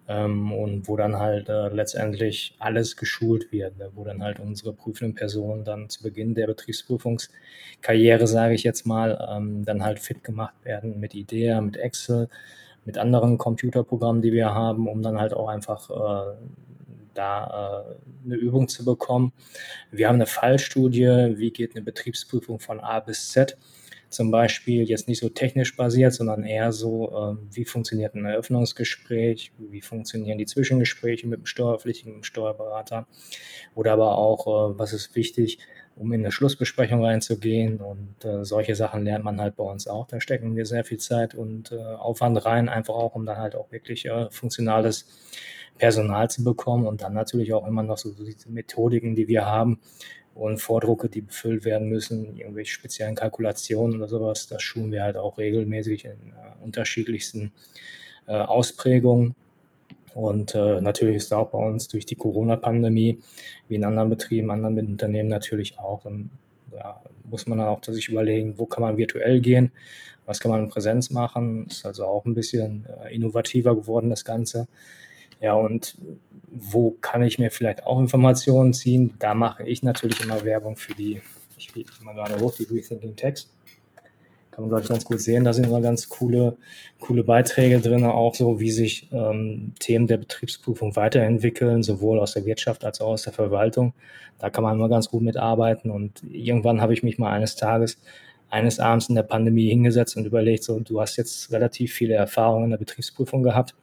ähm, und wo dann halt äh, letztendlich alles geschult wird, ne? wo dann halt unsere prüfenden Personen dann zu Beginn der Betriebsprüfungskarriere, sage ich jetzt mal, ähm, dann halt fit gemacht werden mit IDEA, mit Excel, mit anderen Computerprogrammen, die wir haben, um dann halt auch einfach äh, da äh, eine Übung zu bekommen. Wir haben eine Fallstudie, wie geht eine Betriebsprüfung von A bis Z zum Beispiel jetzt nicht so technisch basiert, sondern eher so, äh, wie funktioniert ein Eröffnungsgespräch, wie funktionieren die Zwischengespräche mit dem Steuerpflichtigen, mit dem Steuerberater oder aber auch, äh, was ist wichtig, um in eine Schlussbesprechung reinzugehen und äh, solche Sachen lernt man halt bei uns auch. Da stecken wir sehr viel Zeit und äh, Aufwand rein, einfach auch, um dann halt auch wirklich äh, funktionales Personal zu bekommen und dann natürlich auch immer noch so diese Methodiken, die wir haben, und Vordrucke, die befüllt werden müssen, irgendwelche speziellen Kalkulationen oder sowas. Das schulen wir halt auch regelmäßig in äh, unterschiedlichsten äh, Ausprägungen. Und äh, natürlich ist auch bei uns durch die Corona-Pandemie, wie in anderen Betrieben, anderen Unternehmen natürlich auch, und, ja, muss man dann auch sich überlegen, wo kann man virtuell gehen, was kann man in Präsenz machen. Ist also auch ein bisschen äh, innovativer geworden, das Ganze. Ja, und wo kann ich mir vielleicht auch Informationen ziehen? Da mache ich natürlich immer Werbung für die, ich gehe mal gerade hoch, die Rethinking Text. Kann man, glaube ich, ganz gut sehen. Da sind immer ganz coole, coole Beiträge drin, auch so, wie sich ähm, Themen der Betriebsprüfung weiterentwickeln, sowohl aus der Wirtschaft als auch aus der Verwaltung. Da kann man immer ganz gut mitarbeiten. Und irgendwann habe ich mich mal eines Tages eines Abends in der Pandemie hingesetzt und überlegt, so, du hast jetzt relativ viele Erfahrungen in der Betriebsprüfung gehabt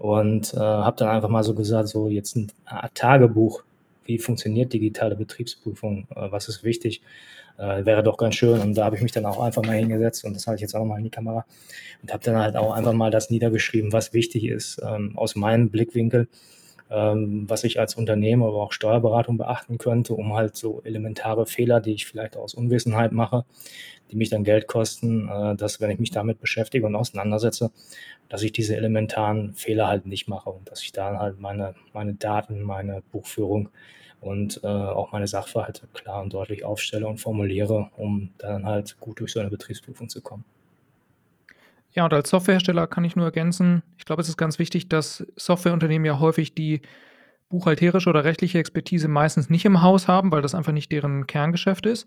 und äh, habe dann einfach mal so gesagt, so jetzt ein Tagebuch, wie funktioniert digitale Betriebsprüfung, äh, was ist wichtig, äh, wäre doch ganz schön. Und da habe ich mich dann auch einfach mal hingesetzt und das habe ich jetzt auch mal in die Kamera und habe dann halt auch einfach mal das niedergeschrieben, was wichtig ist ähm, aus meinem Blickwinkel, was ich als Unternehmer, aber auch Steuerberatung beachten könnte, um halt so elementare Fehler, die ich vielleicht aus Unwissenheit mache, die mich dann Geld kosten, äh, dass wenn ich mich damit beschäftige und auseinandersetze, dass ich diese elementaren Fehler halt nicht mache und dass ich dann halt meine, meine Daten, meine Buchführung und äh, auch meine Sachverhalte klar und deutlich aufstelle und formuliere, um dann halt gut durch so eine Betriebsprüfung zu kommen. Ja, und als Softwarehersteller kann ich nur ergänzen, ich glaube, es ist ganz wichtig, dass Softwareunternehmen ja häufig die buchhalterische oder rechtliche Expertise meistens nicht im Haus haben, weil das einfach nicht deren Kerngeschäft ist.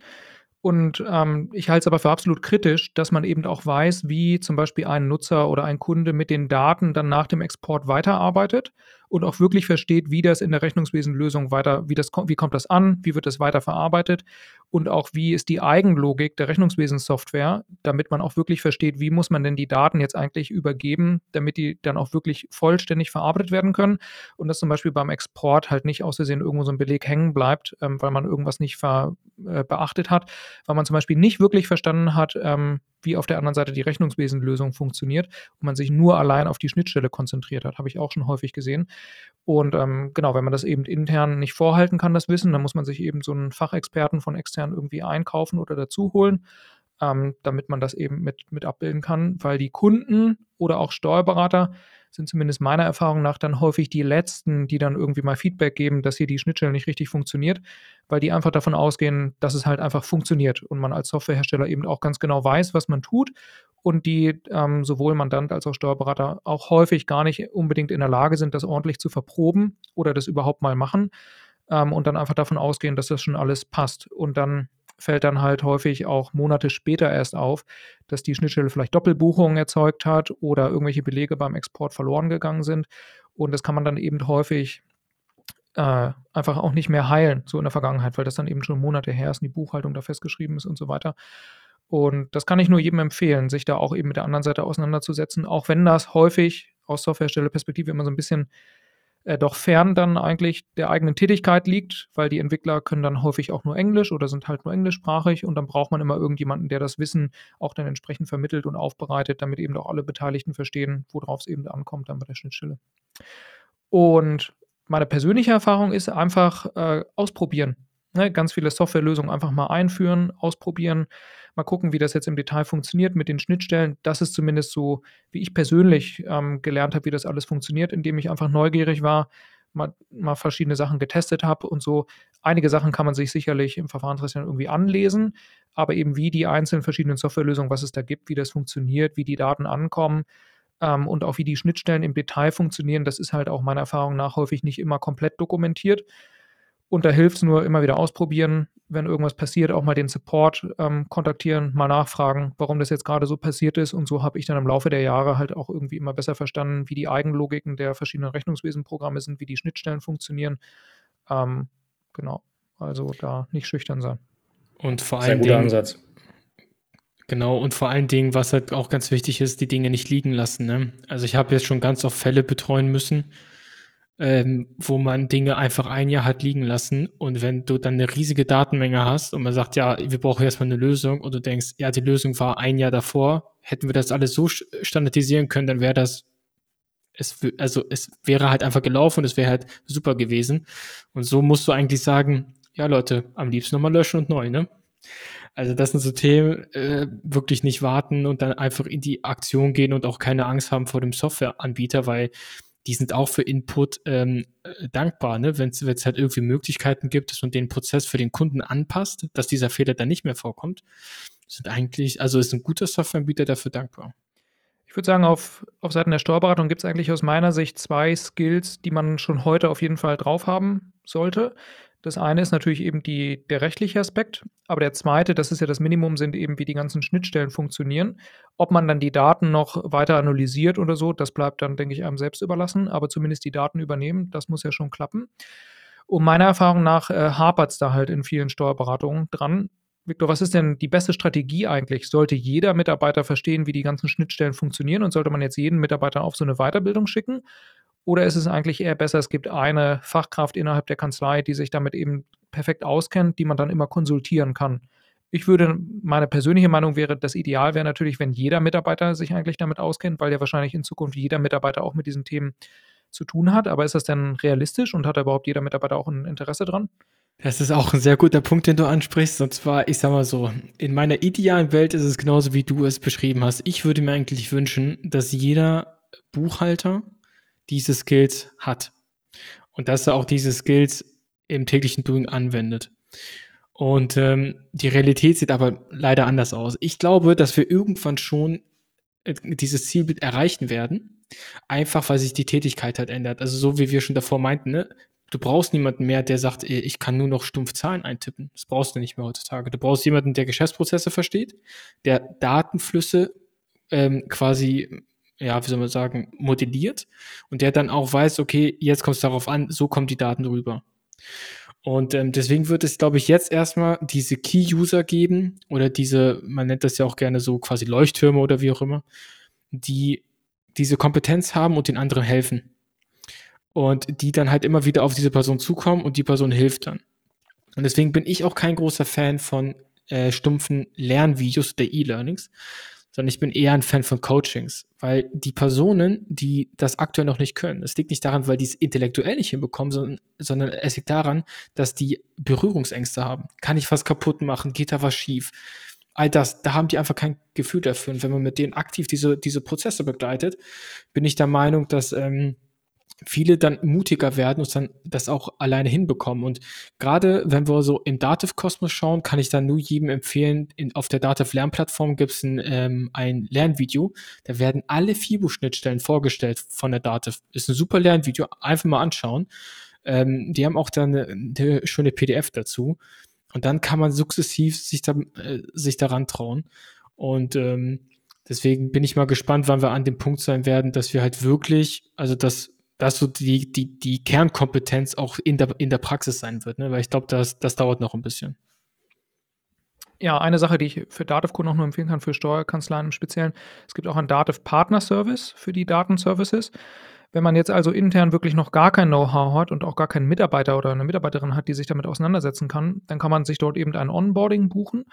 Und ähm, ich halte es aber für absolut kritisch, dass man eben auch weiß, wie zum Beispiel ein Nutzer oder ein Kunde mit den Daten dann nach dem Export weiterarbeitet und auch wirklich versteht, wie das in der Rechnungswesenlösung weiter, wie das wie kommt das an, wie wird das weiter verarbeitet und auch wie ist die Eigenlogik der Rechnungswesensoftware, damit man auch wirklich versteht, wie muss man denn die Daten jetzt eigentlich übergeben, damit die dann auch wirklich vollständig verarbeitet werden können und dass zum Beispiel beim Export halt nicht aus Versehen irgendwo so ein Beleg hängen bleibt, ähm, weil man irgendwas nicht ver, äh, beachtet hat, weil man zum Beispiel nicht wirklich verstanden hat, ähm, wie auf der anderen Seite die Rechnungswesenlösung funktioniert und man sich nur allein auf die Schnittstelle konzentriert hat. Habe ich auch schon häufig gesehen. Und ähm, genau, wenn man das eben intern nicht vorhalten kann, das Wissen, dann muss man sich eben so einen Fachexperten von extern irgendwie einkaufen oder dazu holen, ähm, damit man das eben mit, mit abbilden kann, weil die Kunden oder auch Steuerberater sind zumindest meiner Erfahrung nach dann häufig die letzten, die dann irgendwie mal Feedback geben, dass hier die Schnittstelle nicht richtig funktioniert, weil die einfach davon ausgehen, dass es halt einfach funktioniert und man als Softwarehersteller eben auch ganz genau weiß, was man tut und die ähm, sowohl Mandant als auch Steuerberater auch häufig gar nicht unbedingt in der Lage sind, das ordentlich zu verproben oder das überhaupt mal machen ähm, und dann einfach davon ausgehen, dass das schon alles passt. Und dann fällt dann halt häufig auch Monate später erst auf, dass die Schnittstelle vielleicht Doppelbuchungen erzeugt hat oder irgendwelche Belege beim Export verloren gegangen sind. Und das kann man dann eben häufig äh, einfach auch nicht mehr heilen, so in der Vergangenheit, weil das dann eben schon Monate her ist und die Buchhaltung da festgeschrieben ist und so weiter. Und das kann ich nur jedem empfehlen, sich da auch eben mit der anderen Seite auseinanderzusetzen, auch wenn das häufig aus Softwarestellerperspektive immer so ein bisschen äh, doch fern dann eigentlich der eigenen Tätigkeit liegt, weil die Entwickler können dann häufig auch nur Englisch oder sind halt nur englischsprachig und dann braucht man immer irgendjemanden, der das Wissen auch dann entsprechend vermittelt und aufbereitet, damit eben auch alle Beteiligten verstehen, worauf es eben ankommt dann bei der Schnittstelle. Und meine persönliche Erfahrung ist einfach äh, ausprobieren. Ne, ganz viele Softwarelösungen einfach mal einführen, ausprobieren, mal gucken, wie das jetzt im Detail funktioniert mit den Schnittstellen. Das ist zumindest so, wie ich persönlich ähm, gelernt habe, wie das alles funktioniert, indem ich einfach neugierig war, mal, mal verschiedene Sachen getestet habe und so. Einige Sachen kann man sich sicherlich im Verfahrensrechner irgendwie anlesen, aber eben wie die einzelnen verschiedenen Softwarelösungen, was es da gibt, wie das funktioniert, wie die Daten ankommen, ähm, und auch wie die Schnittstellen im Detail funktionieren, das ist halt auch meiner Erfahrung nach häufig nicht immer komplett dokumentiert. Und da hilft es nur immer wieder ausprobieren, wenn irgendwas passiert, auch mal den Support ähm, kontaktieren, mal nachfragen, warum das jetzt gerade so passiert ist. Und so habe ich dann im Laufe der Jahre halt auch irgendwie immer besser verstanden, wie die Eigenlogiken der verschiedenen Rechnungswesenprogramme sind, wie die Schnittstellen funktionieren. Ähm, genau. Also da nicht schüchtern sein. Und vor allem. Sehr guter Dingen, Ansatz. Genau, und vor allen Dingen, was halt auch ganz wichtig ist, die Dinge nicht liegen lassen. Ne? Also ich habe jetzt schon ganz oft Fälle betreuen müssen, ähm, wo man Dinge einfach ein Jahr hat liegen lassen und wenn du dann eine riesige Datenmenge hast und man sagt, ja, wir brauchen erstmal eine Lösung und du denkst, ja, die Lösung war ein Jahr davor, hätten wir das alles so standardisieren können, dann wäre das es, also es wäre halt einfach gelaufen und es wäre halt super gewesen. Und so musst du eigentlich sagen, ja Leute, am liebsten nochmal löschen und neu, ne? Also das sind so Themen, äh, wirklich nicht warten und dann einfach in die Aktion gehen und auch keine Angst haben vor dem Softwareanbieter, weil die sind auch für Input ähm, äh, dankbar, ne? wenn es halt irgendwie Möglichkeiten gibt, dass man den Prozess für den Kunden anpasst, dass dieser Fehler dann nicht mehr vorkommt. Sind eigentlich, also ist ein guter Softwareanbieter dafür dankbar. Ich würde sagen, auf, auf Seiten der Steuerberatung gibt es eigentlich aus meiner Sicht zwei Skills, die man schon heute auf jeden Fall drauf haben sollte. Das eine ist natürlich eben die, der rechtliche Aspekt, aber der zweite, das ist ja das Minimum, sind eben, wie die ganzen Schnittstellen funktionieren. Ob man dann die Daten noch weiter analysiert oder so, das bleibt dann, denke ich, einem selbst überlassen, aber zumindest die Daten übernehmen, das muss ja schon klappen. Und meiner Erfahrung nach äh, hapert es da halt in vielen Steuerberatungen dran. Victor, was ist denn die beste Strategie eigentlich? Sollte jeder Mitarbeiter verstehen, wie die ganzen Schnittstellen funktionieren und sollte man jetzt jeden Mitarbeiter auf so eine Weiterbildung schicken? Oder ist es eigentlich eher besser, es gibt eine Fachkraft innerhalb der Kanzlei, die sich damit eben perfekt auskennt, die man dann immer konsultieren kann? Ich würde, meine persönliche Meinung wäre, das Ideal wäre natürlich, wenn jeder Mitarbeiter sich eigentlich damit auskennt, weil ja wahrscheinlich in Zukunft jeder Mitarbeiter auch mit diesen Themen zu tun hat. Aber ist das denn realistisch und hat da überhaupt jeder Mitarbeiter auch ein Interesse dran? Das ist auch ein sehr guter Punkt, den du ansprichst. Und zwar, ich sag mal so, in meiner idealen Welt ist es genauso, wie du es beschrieben hast. Ich würde mir eigentlich wünschen, dass jeder Buchhalter diese Skills hat. Und dass er auch diese Skills im täglichen Doing anwendet. Und ähm, die Realität sieht aber leider anders aus. Ich glaube, dass wir irgendwann schon äh, dieses Zielbild erreichen werden, einfach weil sich die Tätigkeit halt ändert. Also so wie wir schon davor meinten, ne? du brauchst niemanden mehr, der sagt, ich kann nur noch stumpf Zahlen eintippen. Das brauchst du nicht mehr heutzutage. Du brauchst jemanden, der Geschäftsprozesse versteht, der Datenflüsse ähm, quasi ja, wie soll man sagen, modelliert und der dann auch weiß, okay, jetzt kommt es darauf an, so kommen die Daten rüber. Und ähm, deswegen wird es, glaube ich, jetzt erstmal diese Key-User geben oder diese, man nennt das ja auch gerne so quasi Leuchttürme oder wie auch immer, die diese Kompetenz haben und den anderen helfen. Und die dann halt immer wieder auf diese Person zukommen und die Person hilft dann. Und deswegen bin ich auch kein großer Fan von äh, stumpfen Lernvideos der E-Learnings, sondern ich bin eher ein Fan von Coachings, weil die Personen, die das aktuell noch nicht können, es liegt nicht daran, weil die es intellektuell nicht hinbekommen, sondern, sondern es liegt daran, dass die Berührungsängste haben. Kann ich was kaputt machen? Geht da was schief? All das, da haben die einfach kein Gefühl dafür. Und wenn man mit denen aktiv diese, diese Prozesse begleitet, bin ich der Meinung, dass ähm, viele dann mutiger werden und dann das auch alleine hinbekommen. Und gerade wenn wir so im Dativ-Kosmos schauen, kann ich dann nur jedem empfehlen, in, auf der Dativ-Lernplattform gibt es ein, ähm, ein Lernvideo, da werden alle FIBO-Schnittstellen vorgestellt von der Dativ. Ist ein super Lernvideo, einfach mal anschauen. Ähm, die haben auch dann eine, eine, schöne PDF dazu. Und dann kann man sukzessiv sich, da, äh, sich daran trauen. Und ähm, deswegen bin ich mal gespannt, wann wir an dem Punkt sein werden, dass wir halt wirklich, also das dass so die, die, die Kernkompetenz auch in der, in der Praxis sein wird, ne? weil ich glaube, das, das dauert noch ein bisschen. Ja, eine Sache, die ich für Dativ-Co noch nur empfehlen kann, für Steuerkanzleien im Speziellen, es gibt auch einen Dativ-Partner-Service für die Datenservices. Wenn man jetzt also intern wirklich noch gar kein Know-how hat und auch gar keinen Mitarbeiter oder eine Mitarbeiterin hat, die sich damit auseinandersetzen kann, dann kann man sich dort eben ein Onboarding buchen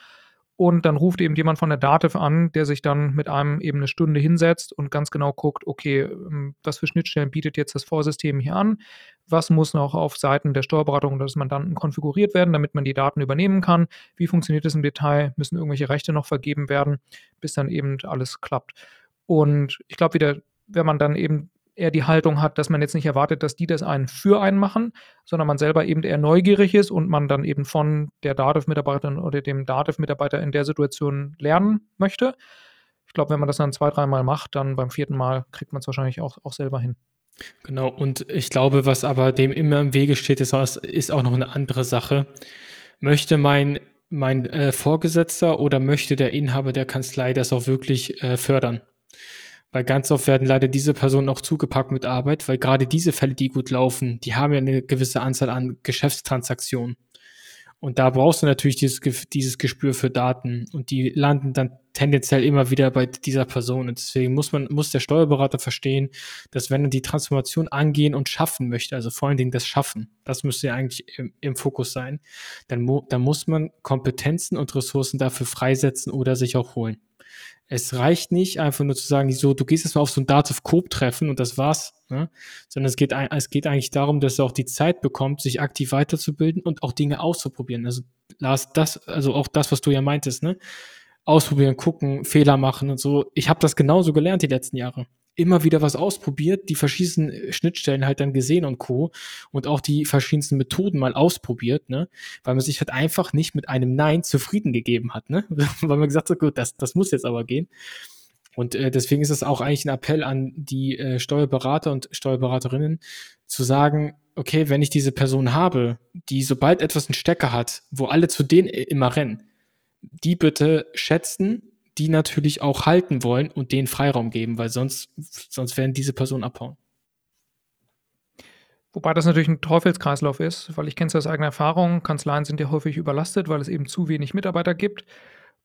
und dann ruft eben jemand von der Dativ an, der sich dann mit einem eben eine Stunde hinsetzt und ganz genau guckt, okay, ähm, was für Schnittstellen bietet jetzt das Vorsystem hier an? Was muss noch auf Seiten der Steuerberatung oder des Mandanten konfiguriert werden, damit man die Daten übernehmen kann? Wie funktioniert das im Detail? Müssen irgendwelche Rechte noch vergeben werden, bis dann eben alles klappt? Und ich glaube wieder, wenn man dann eben eher die Haltung hat, dass man jetzt nicht erwartet, dass die das einen für einen machen, sondern man selber eben eher neugierig ist und man dann eben von der Dativ-Mitarbeiterin oder dem Dativ-Mitarbeiter in der Situation lernen möchte. Ich glaube, wenn man das dann zwei, dreimal macht, dann beim vierten Mal kriegt man es wahrscheinlich auch, auch selber hin. Genau, und ich glaube, was aber dem immer im Wege steht, ist, ist auch noch eine andere Sache. Möchte mein, mein äh, Vorgesetzter oder möchte der Inhaber der Kanzlei das auch wirklich äh, fördern? Weil ganz oft werden leider diese Personen auch zugepackt mit Arbeit, weil gerade diese Fälle, die gut laufen, die haben ja eine gewisse Anzahl an Geschäftstransaktionen. Und da brauchst du natürlich dieses, dieses Gespür für Daten und die landen dann tendenziell immer wieder bei dieser Person. Und deswegen muss man, muss der Steuerberater verstehen, dass wenn er die Transformation angehen und schaffen möchte, also vor allen Dingen das Schaffen, das müsste ja eigentlich im, im Fokus sein, dann, dann muss man Kompetenzen und Ressourcen dafür freisetzen oder sich auch holen. Es reicht nicht einfach nur zu sagen, so, du gehst jetzt mal auf so ein Dativ Coop Treffen und das war's, ne? sondern es geht, es geht eigentlich darum, dass er auch die Zeit bekommt, sich aktiv weiterzubilden und auch Dinge auszuprobieren. Also Lars, das, also auch das, was du ja meintest, ne? Ausprobieren, gucken, Fehler machen und so. Ich habe das genauso gelernt die letzten Jahre immer wieder was ausprobiert, die verschiedensten Schnittstellen halt dann gesehen und Co. und auch die verschiedensten Methoden mal ausprobiert, ne? Weil man sich halt einfach nicht mit einem Nein zufrieden gegeben hat, ne? Weil man gesagt hat, gut, das, das muss jetzt aber gehen. Und äh, deswegen ist es auch eigentlich ein Appell an die äh, Steuerberater und Steuerberaterinnen zu sagen, okay, wenn ich diese Person habe, die sobald etwas einen Stecker hat, wo alle zu denen immer rennen, die bitte schätzen die natürlich auch halten wollen und den Freiraum geben, weil sonst, sonst werden diese Personen abhauen. Wobei das natürlich ein Teufelskreislauf ist, weil ich kenne es aus eigener Erfahrung. Kanzleien sind ja häufig überlastet, weil es eben zu wenig Mitarbeiter gibt.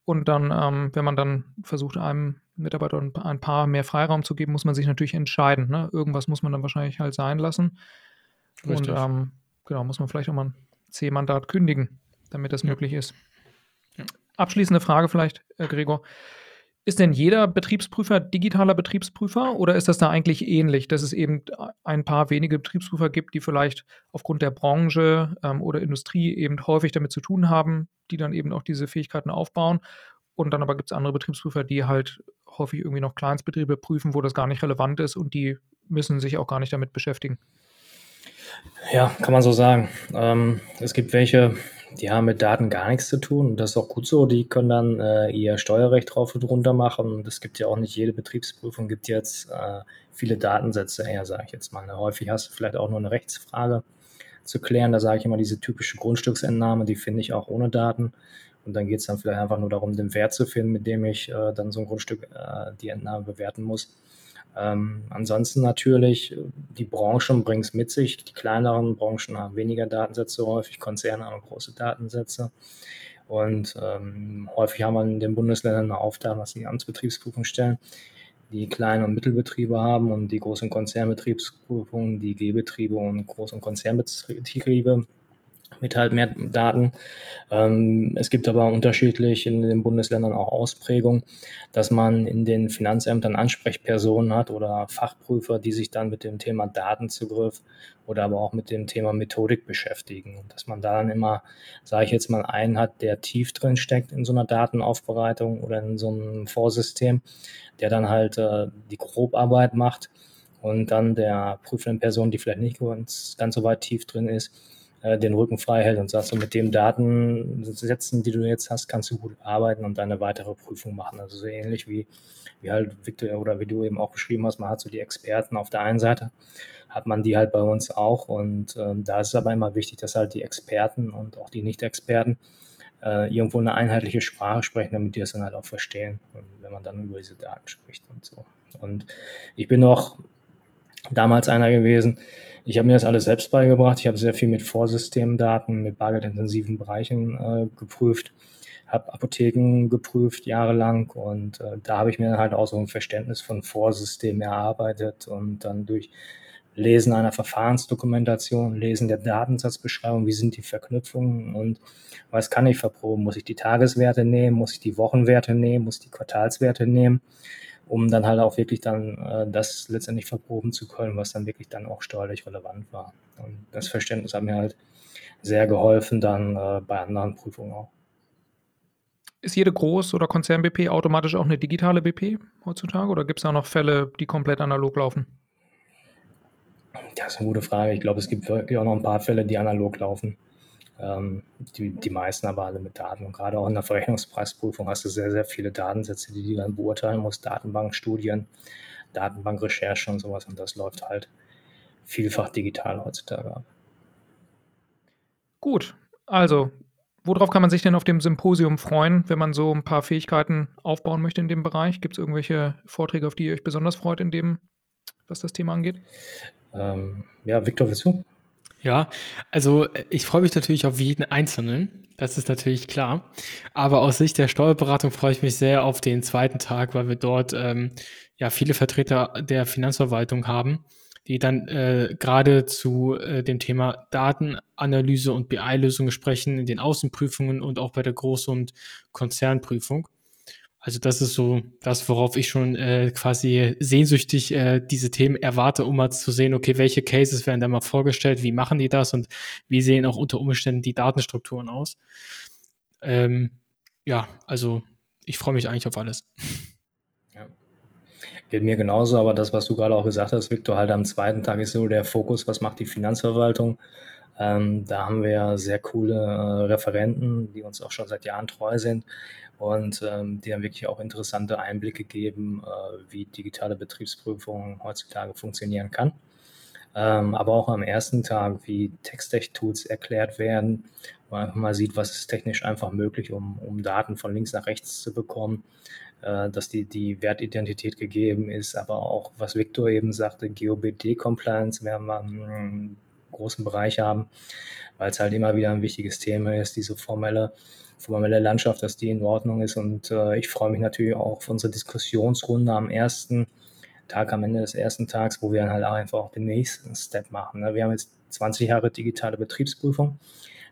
Und dann, ähm, wenn man dann versucht, einem Mitarbeiter ein paar mehr Freiraum zu geben, muss man sich natürlich entscheiden. Ne? Irgendwas muss man dann wahrscheinlich halt sein lassen. Richtig. Und ähm, genau, muss man vielleicht auch mal ein C-Mandat kündigen, damit das ja. möglich ist. Abschließende Frage vielleicht, äh, Gregor. Ist denn jeder Betriebsprüfer digitaler Betriebsprüfer oder ist das da eigentlich ähnlich, dass es eben ein paar wenige Betriebsprüfer gibt, die vielleicht aufgrund der Branche ähm, oder Industrie eben häufig damit zu tun haben, die dann eben auch diese Fähigkeiten aufbauen? Und dann aber gibt es andere Betriebsprüfer, die halt häufig irgendwie noch Kleinstbetriebe prüfen, wo das gar nicht relevant ist und die müssen sich auch gar nicht damit beschäftigen. Ja, kann man so sagen. Ähm, es gibt welche, die haben mit Daten gar nichts zu tun und das ist auch gut so. Die können dann äh, ihr Steuerrecht drauf und runter machen. Und es gibt ja auch nicht jede Betriebsprüfung, gibt jetzt äh, viele Datensätze her, sage ich jetzt mal. Ne? Häufig hast du vielleicht auch nur eine Rechtsfrage zu klären. Da sage ich immer, diese typische Grundstücksentnahme, die finde ich auch ohne Daten. Und dann geht es dann vielleicht einfach nur darum, den Wert zu finden, mit dem ich äh, dann so ein Grundstück äh, die Entnahme bewerten muss. Ähm, ansonsten natürlich, die Branchen bringen es mit sich. Die kleineren Branchen haben weniger Datensätze häufig, Konzerne haben große Datensätze. Und ähm, häufig haben wir in den Bundesländern eine Aufgabe, was die Amtsbetriebsprüfung stellen, die kleinen und Mittelbetriebe haben und die großen Konzernbetriebsprüfungen, die G-Betriebe und Groß- und Konzernbetriebe mit halt mehr Daten. Ähm, es gibt aber unterschiedlich in den Bundesländern auch Ausprägungen, dass man in den Finanzämtern Ansprechpersonen hat oder Fachprüfer, die sich dann mit dem Thema Datenzugriff oder aber auch mit dem Thema Methodik beschäftigen. Und dass man da dann immer, sage ich jetzt mal, einen hat, der tief drin steckt in so einer Datenaufbereitung oder in so einem Vorsystem, der dann halt äh, die Grobarbeit macht und dann der prüfenden Person, die vielleicht nicht ganz, ganz so weit tief drin ist, äh, den Rücken frei hält und sagt, so mit dem Datensätzen, die du jetzt hast, kannst du gut arbeiten und eine weitere Prüfung machen. Also so ähnlich wie, wie halt Victor oder wie du eben auch beschrieben hast, man hat so die Experten auf der einen Seite, hat man die halt bei uns auch und ähm, da ist es aber immer wichtig, dass halt die Experten und auch die Nicht-Experten äh, irgendwo eine einheitliche Sprache sprechen, damit die es dann halt auch verstehen, wenn man dann über diese Daten spricht und so. Und ich bin auch damals einer gewesen, ich habe mir das alles selbst beigebracht. Ich habe sehr viel mit Vorsystemdaten, mit bargeldintensiven Bereichen äh, geprüft, habe Apotheken geprüft jahrelang und äh, da habe ich mir halt auch so ein Verständnis von Vorsystemen erarbeitet und dann durch Lesen einer Verfahrensdokumentation, Lesen der Datensatzbeschreibung, wie sind die Verknüpfungen und was kann ich verproben? Muss ich die Tageswerte nehmen? Muss ich die Wochenwerte nehmen? Muss ich die Quartalswerte nehmen? Um dann halt auch wirklich dann äh, das letztendlich verproben zu können, was dann wirklich dann auch steuerlich relevant war. Und das Verständnis hat mir halt sehr geholfen dann äh, bei anderen Prüfungen auch. Ist jede Groß- oder Konzern-BP automatisch auch eine digitale BP heutzutage oder gibt es da noch Fälle, die komplett analog laufen? Das ist eine gute Frage. Ich glaube, es gibt wirklich auch noch ein paar Fälle, die analog laufen. Ähm, die, die meisten aber alle mit Daten. Und gerade auch in der Verrechnungspreisprüfung hast du sehr, sehr viele Datensätze, die du dann beurteilen musst. Datenbankstudien, Datenbankrecherche und sowas. Und das läuft halt vielfach digital heutzutage ab. Gut, also worauf kann man sich denn auf dem Symposium freuen, wenn man so ein paar Fähigkeiten aufbauen möchte in dem Bereich? Gibt es irgendwelche Vorträge, auf die ihr euch besonders freut, in dem, was das Thema angeht? Ähm, ja, Viktor, willst du? Ja, also äh, ich freue mich natürlich auf jeden Einzelnen. Das ist natürlich klar. Aber aus Sicht der Steuerberatung freue ich mich sehr auf den zweiten Tag, weil wir dort ähm, ja viele Vertreter der Finanzverwaltung haben, die dann äh, gerade zu äh, dem Thema Datenanalyse und BI-Lösungen sprechen, in den Außenprüfungen und auch bei der Groß- und Konzernprüfung. Also das ist so das, worauf ich schon äh, quasi sehnsüchtig äh, diese Themen erwarte, um mal zu sehen, okay, welche Cases werden da mal vorgestellt, wie machen die das und wie sehen auch unter Umständen die Datenstrukturen aus. Ähm, ja, also ich freue mich eigentlich auf alles. Ja. Geht mir genauso, aber das, was du gerade auch gesagt hast, Victor, halt am zweiten Tag ist so der Fokus, was macht die Finanzverwaltung? Ähm, da haben wir sehr coole äh, Referenten, die uns auch schon seit Jahren treu sind und ähm, die dann wirklich auch interessante Einblicke geben, äh, wie digitale Betriebsprüfung heutzutage funktionieren kann. Ähm, aber auch am ersten Tag, wie Text-Tech-Tools erklärt werden, wo man einfach mal sieht, was ist technisch einfach möglich, um, um Daten von links nach rechts zu bekommen, äh, dass die, die Wertidentität gegeben ist, aber auch, was Victor eben sagte, GOBD-Compliance werden wir einen großen Bereich haben, weil es halt immer wieder ein wichtiges Thema ist, diese formelle formelle Landschaft, dass die in Ordnung ist. Und äh, ich freue mich natürlich auch auf unsere Diskussionsrunde am ersten Tag, am Ende des ersten Tags, wo wir dann halt einfach auch den nächsten Step machen. Ne? Wir haben jetzt 20 Jahre digitale Betriebsprüfung,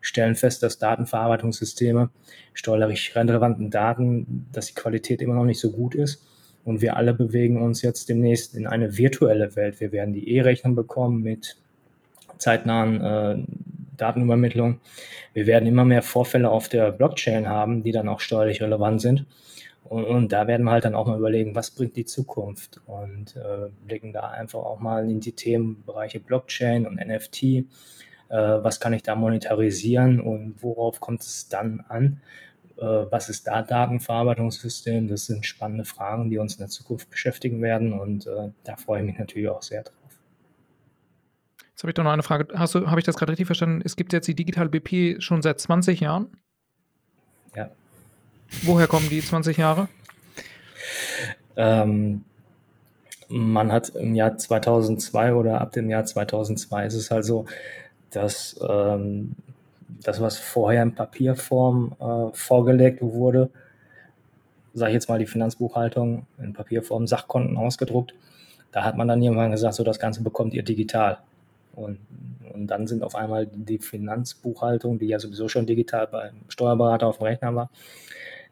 stellen fest, dass Datenverarbeitungssysteme, steuerlich relevanten Daten, dass die Qualität immer noch nicht so gut ist. Und wir alle bewegen uns jetzt demnächst in eine virtuelle Welt. Wir werden die E-Rechnung bekommen mit zeitnahen äh, Datenübermittlung. Wir werden immer mehr Vorfälle auf der Blockchain haben, die dann auch steuerlich relevant sind. Und, und da werden wir halt dann auch mal überlegen, was bringt die Zukunft und äh, blicken da einfach auch mal in die Themenbereiche Blockchain und NFT. Äh, was kann ich da monetarisieren und worauf kommt es dann an? Äh, was ist da Datenverarbeitungssystem? Das sind spannende Fragen, die uns in der Zukunft beschäftigen werden und äh, da freue ich mich natürlich auch sehr drauf. Jetzt habe ich doch noch eine Frage. Hast du, habe ich das gerade richtig verstanden? Es gibt jetzt die digitale BP schon seit 20 Jahren? Ja. Woher kommen die 20 Jahre? Ähm, man hat im Jahr 2002 oder ab dem Jahr 2002 ist es halt so, dass ähm, das, was vorher in Papierform äh, vorgelegt wurde, sage ich jetzt mal die Finanzbuchhaltung in Papierform, Sachkonten ausgedruckt, da hat man dann irgendwann gesagt, so das Ganze bekommt ihr digital. Und, und dann sind auf einmal die Finanzbuchhaltung, die ja sowieso schon digital beim Steuerberater auf dem Rechner war,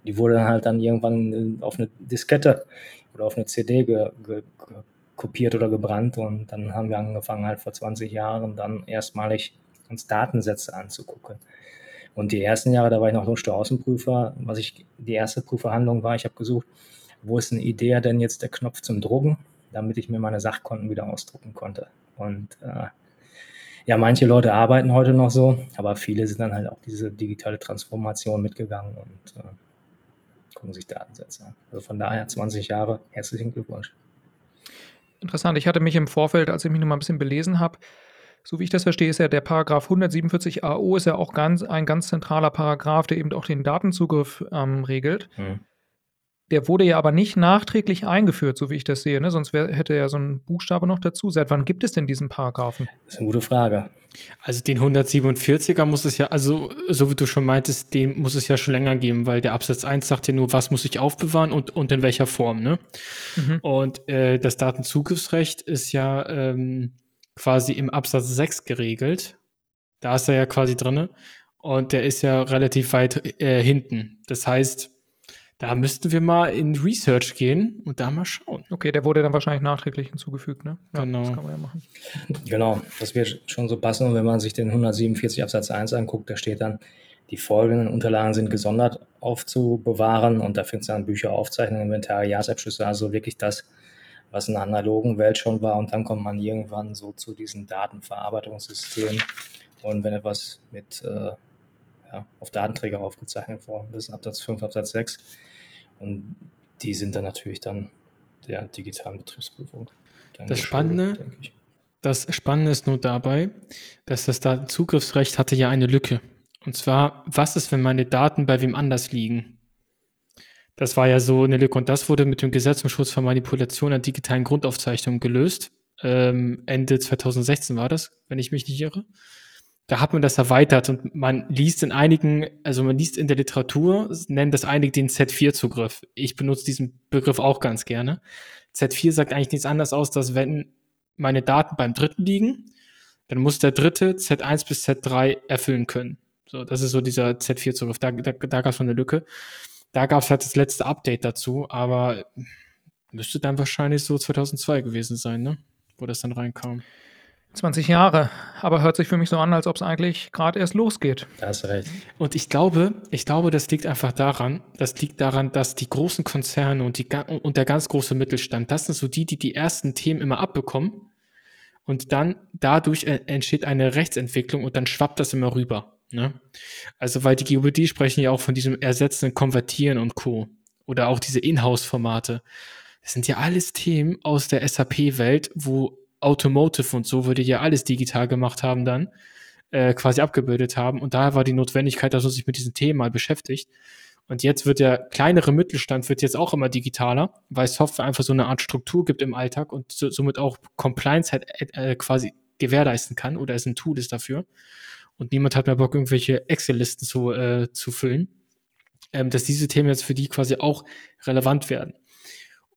die wurde dann halt dann irgendwann auf eine Diskette oder auf eine CD ge, ge, kopiert oder gebrannt und dann haben wir angefangen halt vor 20 Jahren dann erstmalig uns Datensätze anzugucken. Und die ersten Jahre, da war ich noch Steueraußenprüfer, was ich, die erste Prüfverhandlung war, ich habe gesucht, wo ist eine Idee denn jetzt der Knopf zum Drucken, damit ich mir meine Sachkonten wieder ausdrucken konnte. Und äh, ja, manche Leute arbeiten heute noch so, aber viele sind dann halt auch diese digitale Transformation mitgegangen und äh, gucken sich Datensätze an. Also von daher 20 Jahre, herzlichen Glückwunsch. Interessant. Ich hatte mich im Vorfeld, als ich mich noch mal ein bisschen belesen habe, so wie ich das verstehe, ist ja der Paragraph 147 AO ist ja auch ganz, ein ganz zentraler Paragraph, der eben auch den Datenzugriff ähm, regelt. Mhm. Der wurde ja aber nicht nachträglich eingeführt, so wie ich das sehe. Ne? Sonst wär, hätte ja so ein Buchstabe noch dazu. Seit wann gibt es denn diesen Paragraphen? Das ist eine gute Frage. Also den 147er muss es ja, also so wie du schon meintest, den muss es ja schon länger geben, weil der Absatz 1 sagt ja nur, was muss ich aufbewahren und, und in welcher Form. Ne? Mhm. Und äh, das Datenzugriffsrecht ist ja ähm, quasi im Absatz 6 geregelt. Da ist er ja quasi drin. Und der ist ja relativ weit äh, hinten. Das heißt, da müssten wir mal in Research gehen und da mal schauen. Okay, der wurde dann wahrscheinlich nachträglich hinzugefügt, ne? Ja, genau. Das kann man ja machen. Genau, das wird schon so passen. Und wenn man sich den 147 Absatz 1 anguckt, da steht dann, die folgenden Unterlagen sind gesondert aufzubewahren und da fängt es an Bücher, Aufzeichnungen, Inventare, Jahresabschlüsse, also wirklich das, was in der analogen Welt schon war. Und dann kommt man irgendwann so zu diesen Datenverarbeitungssystemen. Und wenn etwas mit äh, ja, auf Datenträger aufgezeichnet worden ist, Absatz 5, Absatz 6, und die sind dann natürlich dann der digitalen Betriebsprüfung. Das Spannende, das Spannende ist nur dabei, dass das Datenzugriffsrecht hatte ja eine Lücke. Und zwar, was ist, wenn meine Daten bei wem anders liegen? Das war ja so eine Lücke und das wurde mit dem Gesetz zum Schutz vor Manipulation an digitalen Grundaufzeichnungen gelöst. Ähm, Ende 2016 war das, wenn ich mich nicht irre da hat man das erweitert und man liest in einigen, also man liest in der Literatur, nennen das einige den Z4-Zugriff. Ich benutze diesen Begriff auch ganz gerne. Z4 sagt eigentlich nichts anderes aus, dass wenn meine Daten beim Dritten liegen, dann muss der Dritte Z1 bis Z3 erfüllen können. So, das ist so dieser Z4-Zugriff. Da, da, da gab es schon eine Lücke. Da gab es halt das letzte Update dazu, aber müsste dann wahrscheinlich so 2002 gewesen sein, ne? Wo das dann reinkam. 20 Jahre, aber hört sich für mich so an, als ob es eigentlich gerade erst losgeht. Da hast recht. Und ich glaube, ich glaube, das liegt einfach daran, das liegt daran, dass die großen Konzerne und, die, und der ganz große Mittelstand, das sind so die, die die ersten Themen immer abbekommen und dann dadurch entsteht eine Rechtsentwicklung und dann schwappt das immer rüber. Ne? Also, weil die GOBD sprechen ja auch von diesem Ersetzen, Konvertieren und Co. Oder auch diese Inhouse-Formate. Das sind ja alles Themen aus der SAP-Welt, wo Automotive und so würde ja alles digital gemacht haben dann, äh, quasi abgebildet haben. Und daher war die Notwendigkeit, dass man sich mit diesem Thema beschäftigt. Und jetzt wird der kleinere Mittelstand wird jetzt auch immer digitaler, weil Software einfach so eine Art Struktur gibt im Alltag und so, somit auch Compliance halt äh, quasi gewährleisten kann oder es ein Tool ist dafür. Und niemand hat mehr Bock, irgendwelche Excel-Listen zu, äh, zu füllen. Ähm, dass diese Themen jetzt für die quasi auch relevant werden.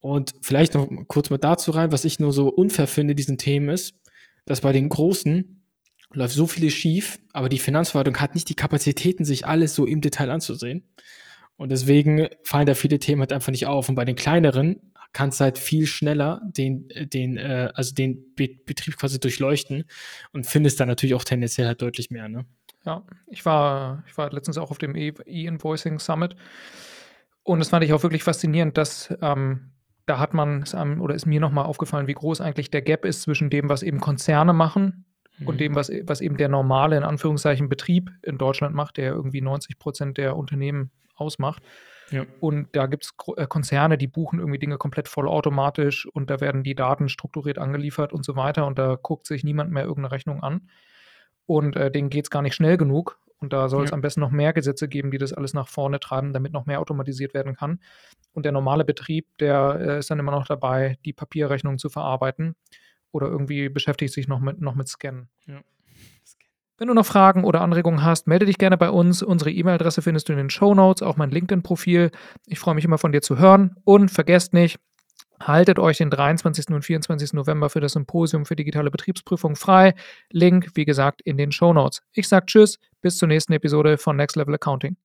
Und vielleicht noch kurz mal dazu rein, was ich nur so unfair finde, diesen Themen ist, dass bei den Großen läuft so vieles schief, aber die Finanzverwaltung hat nicht die Kapazitäten, sich alles so im Detail anzusehen. Und deswegen fallen da viele Themen halt einfach nicht auf. Und bei den kleineren kannst du halt viel schneller den, den, äh, also den Be Betrieb quasi durchleuchten und findest dann natürlich auch tendenziell halt deutlich mehr, ne? Ja, ich war, ich war letztens auch auf dem E-Invoicing Summit und das fand ich auch wirklich faszinierend, dass ähm, da hat man oder ist mir nochmal aufgefallen, wie groß eigentlich der Gap ist zwischen dem, was eben Konzerne machen mhm. und dem, was, was eben der normale, in Anführungszeichen, Betrieb in Deutschland macht, der irgendwie 90 Prozent der Unternehmen ausmacht. Ja. Und da gibt es äh, Konzerne, die buchen irgendwie Dinge komplett vollautomatisch und da werden die Daten strukturiert angeliefert und so weiter und da guckt sich niemand mehr irgendeine Rechnung an. Und äh, denen geht es gar nicht schnell genug. Und da soll es ja. am besten noch mehr Gesetze geben, die das alles nach vorne treiben, damit noch mehr automatisiert werden kann. Und der normale Betrieb, der äh, ist dann immer noch dabei, die Papierrechnung zu verarbeiten oder irgendwie beschäftigt sich noch mit, noch mit Scannen. Ja. Wenn du noch Fragen oder Anregungen hast, melde dich gerne bei uns. Unsere E-Mail-Adresse findest du in den Show Notes, auch mein LinkedIn-Profil. Ich freue mich immer von dir zu hören. Und vergesst nicht, Haltet euch den 23. und 24. November für das Symposium für digitale Betriebsprüfung frei. Link, wie gesagt, in den Show Notes. Ich sage Tschüss, bis zur nächsten Episode von Next Level Accounting.